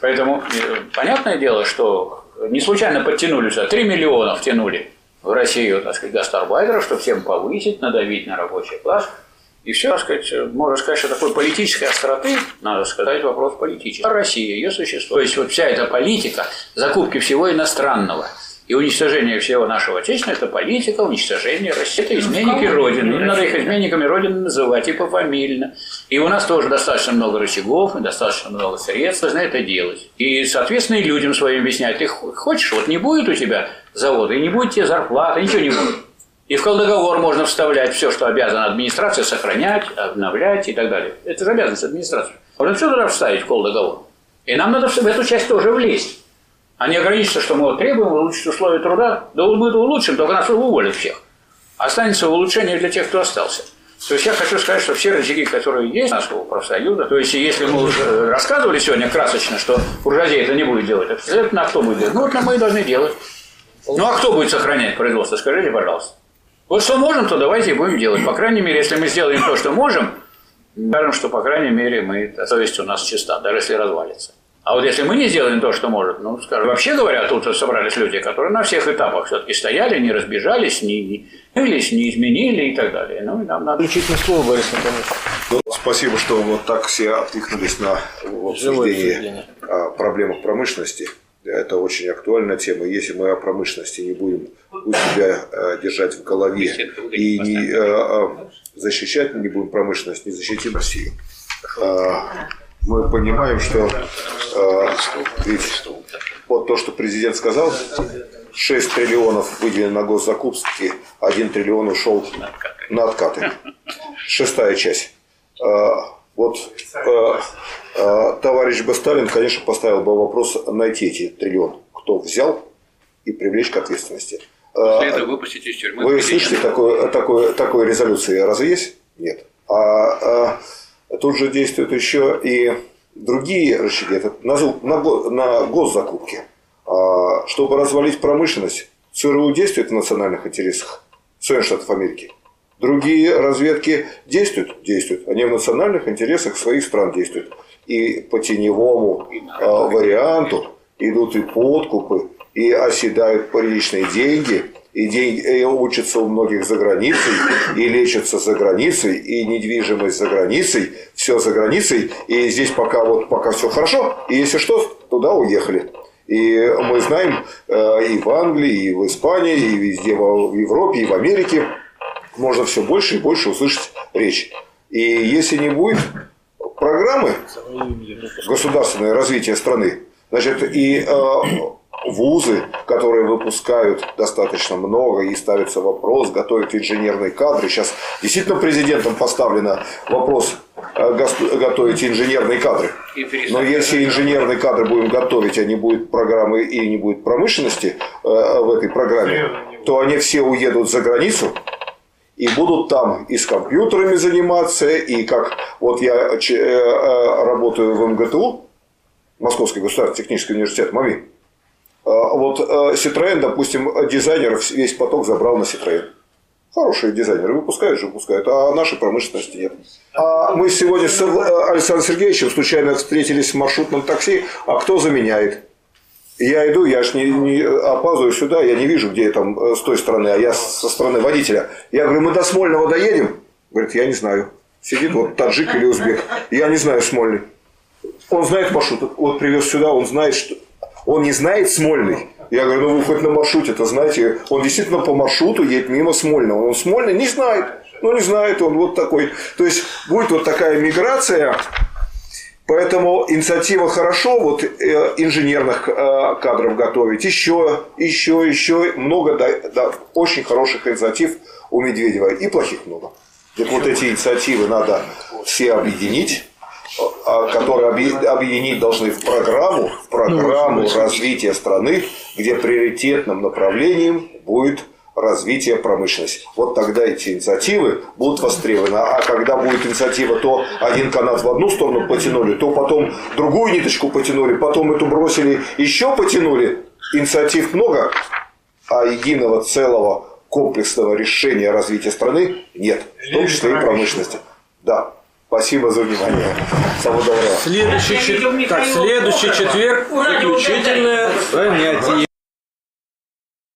Поэтому э, понятное дело, что не случайно подтянули сюда, 3 миллиона втянули в Россию, так сказать, гастарбайтеров, чтобы всем повысить, надавить на рабочий класс – и все, так сказать, можно сказать, что такой политической остроты, надо сказать, вопрос политический. А Россия, ее существо. То есть вот вся эта политика закупки всего иностранного и уничтожение всего нашего отечественного – это политика уничтожения России. Это изменники Родины. Им надо их изменниками Родины называть и пофамильно. И у нас тоже достаточно много рычагов, и достаточно много средств должны это делать. И, соответственно, и людям своим объяснять. Ты хочешь, вот не будет у тебя завода, и не будет тебе зарплаты, ничего не будет. И в договор можно вставлять все, что обязана администрация сохранять, обновлять и так далее. Это же обязанность администрации. Можно все туда вставить в договор. И нам надо в эту часть тоже влезть. А не ограничиться, что мы вот требуем улучшить условия труда. Да мы это улучшим, только нас уволят всех. Останется улучшение для тех, кто остался. То есть я хочу сказать, что все рычаги, которые есть нашего профсоюза, то есть если мы уже рассказывали сегодня красочно, что буржуазия это не будет делать, обязательно а кто будет делать? Ну вот мы и должны делать. Ну а кто будет сохранять производство? Скажите, пожалуйста. Вот что можем, то давайте и будем делать. По крайней мере, если мы сделаем то, что можем, скажем, что, по крайней мере, мы, совесть у нас чиста, даже если развалится. А вот если мы не сделаем то, что может, ну, скажем, вообще говоря, тут собрались люди, которые на всех этапах все-таки стояли, не разбежались, не, не, не изменили и так далее. Ну, и нам надо... Ключительное слово, Борис Николаевич. Ну, спасибо, что вот так все откликнулись на обсуждение проблемах промышленности. Это очень актуальная тема. Если мы о промышленности не будем у себя э, держать в голове и не э, э, защищать не будем промышленность, не защитим Россию, мы понимаем, что ведь вот то, что президент сказал, 6 триллионов выделено на госзакупки, 1 триллион ушел на откаты. Шестая часть. Вот а, товарищ бы Сталин, конечно, поставил бы вопрос найти эти триллион. Кто взял и привлечь к ответственности. После этого выпустить из тюрьмы. Вы слышите такой, такой, такой резолюции? Разве есть? Нет. А, а тут же действуют еще и другие рычаги. Это на, на, на госзакупки. А, чтобы развалить промышленность, ЦРУ действует в национальных интересах Соединенных Штатов Америки. Другие разведки действуют, действуют. Они в национальных интересах своих стран действуют и по теневому э, варианту идут и подкупы, и оседают приличные деньги, и, деньги, и учатся у многих за границей, и лечатся за границей, и недвижимость за границей, все за границей, и здесь пока вот пока все хорошо, и если что, туда уехали. И мы знаем э, и в Англии, и в Испании, и везде в Европе, и в Америке можно все больше и больше услышать речь. И если не будет программы государственное развитие страны, значит, и э, вузы, которые выпускают достаточно много, и ставится вопрос, готовят инженерные кадры. Сейчас действительно президентом поставлен вопрос э, готовить инженерные кадры. Но если инженерные кадры будем готовить, а не будет программы и не будет промышленности э, в этой программе, то они все уедут за границу, и будут там и с компьютерами заниматься, и как вот я э, э, работаю в МГТУ, Московский государственный технический университет, МАМИ. А, Вот э, Citroën, допустим, дизайнеров весь поток забрал на Citroën. Хорошие дизайнеры, выпускают же, выпускают, а нашей промышленности нет. А мы сегодня с Александром Сергеевичем случайно встретились в маршрутном такси, а кто заменяет? Я иду, я ж не, не опаздываю сюда, я не вижу, где я там э, с той стороны, а я со стороны водителя. Я говорю, мы до Смольного доедем? Говорит, я не знаю. Сидит вот таджик или узбек. Я не знаю Смольный. Он знает маршрут, вот привез сюда, он знает, что... Он не знает Смольный. Я говорю, ну вы хоть на маршруте-то знаете, он действительно по маршруту едет мимо Смольного. Он Смольный не знает. Ну не знает он вот такой. То есть будет вот такая миграция Поэтому инициатива хорошо, вот э, инженерных э, кадров готовить, еще, еще, еще много, да, да, очень хороших инициатив у Медведева и плохих много. Так вот эти инициативы надо все объединить, а, которые объ- объединить должны в программу, в программу развития страны, где приоритетным направлением будет развитие промышленности. Вот тогда эти инициативы будут востребованы. А когда будет инициатива, то один канат в одну сторону потянули, то потом другую ниточку потянули, потом эту бросили, еще потянули. Инициатив много, а единого целого комплексного решения развития страны нет, в том числе и промышленности. Да. Спасибо за внимание. Всего доброго. Следующий, чет- так, следующий четверг заключительное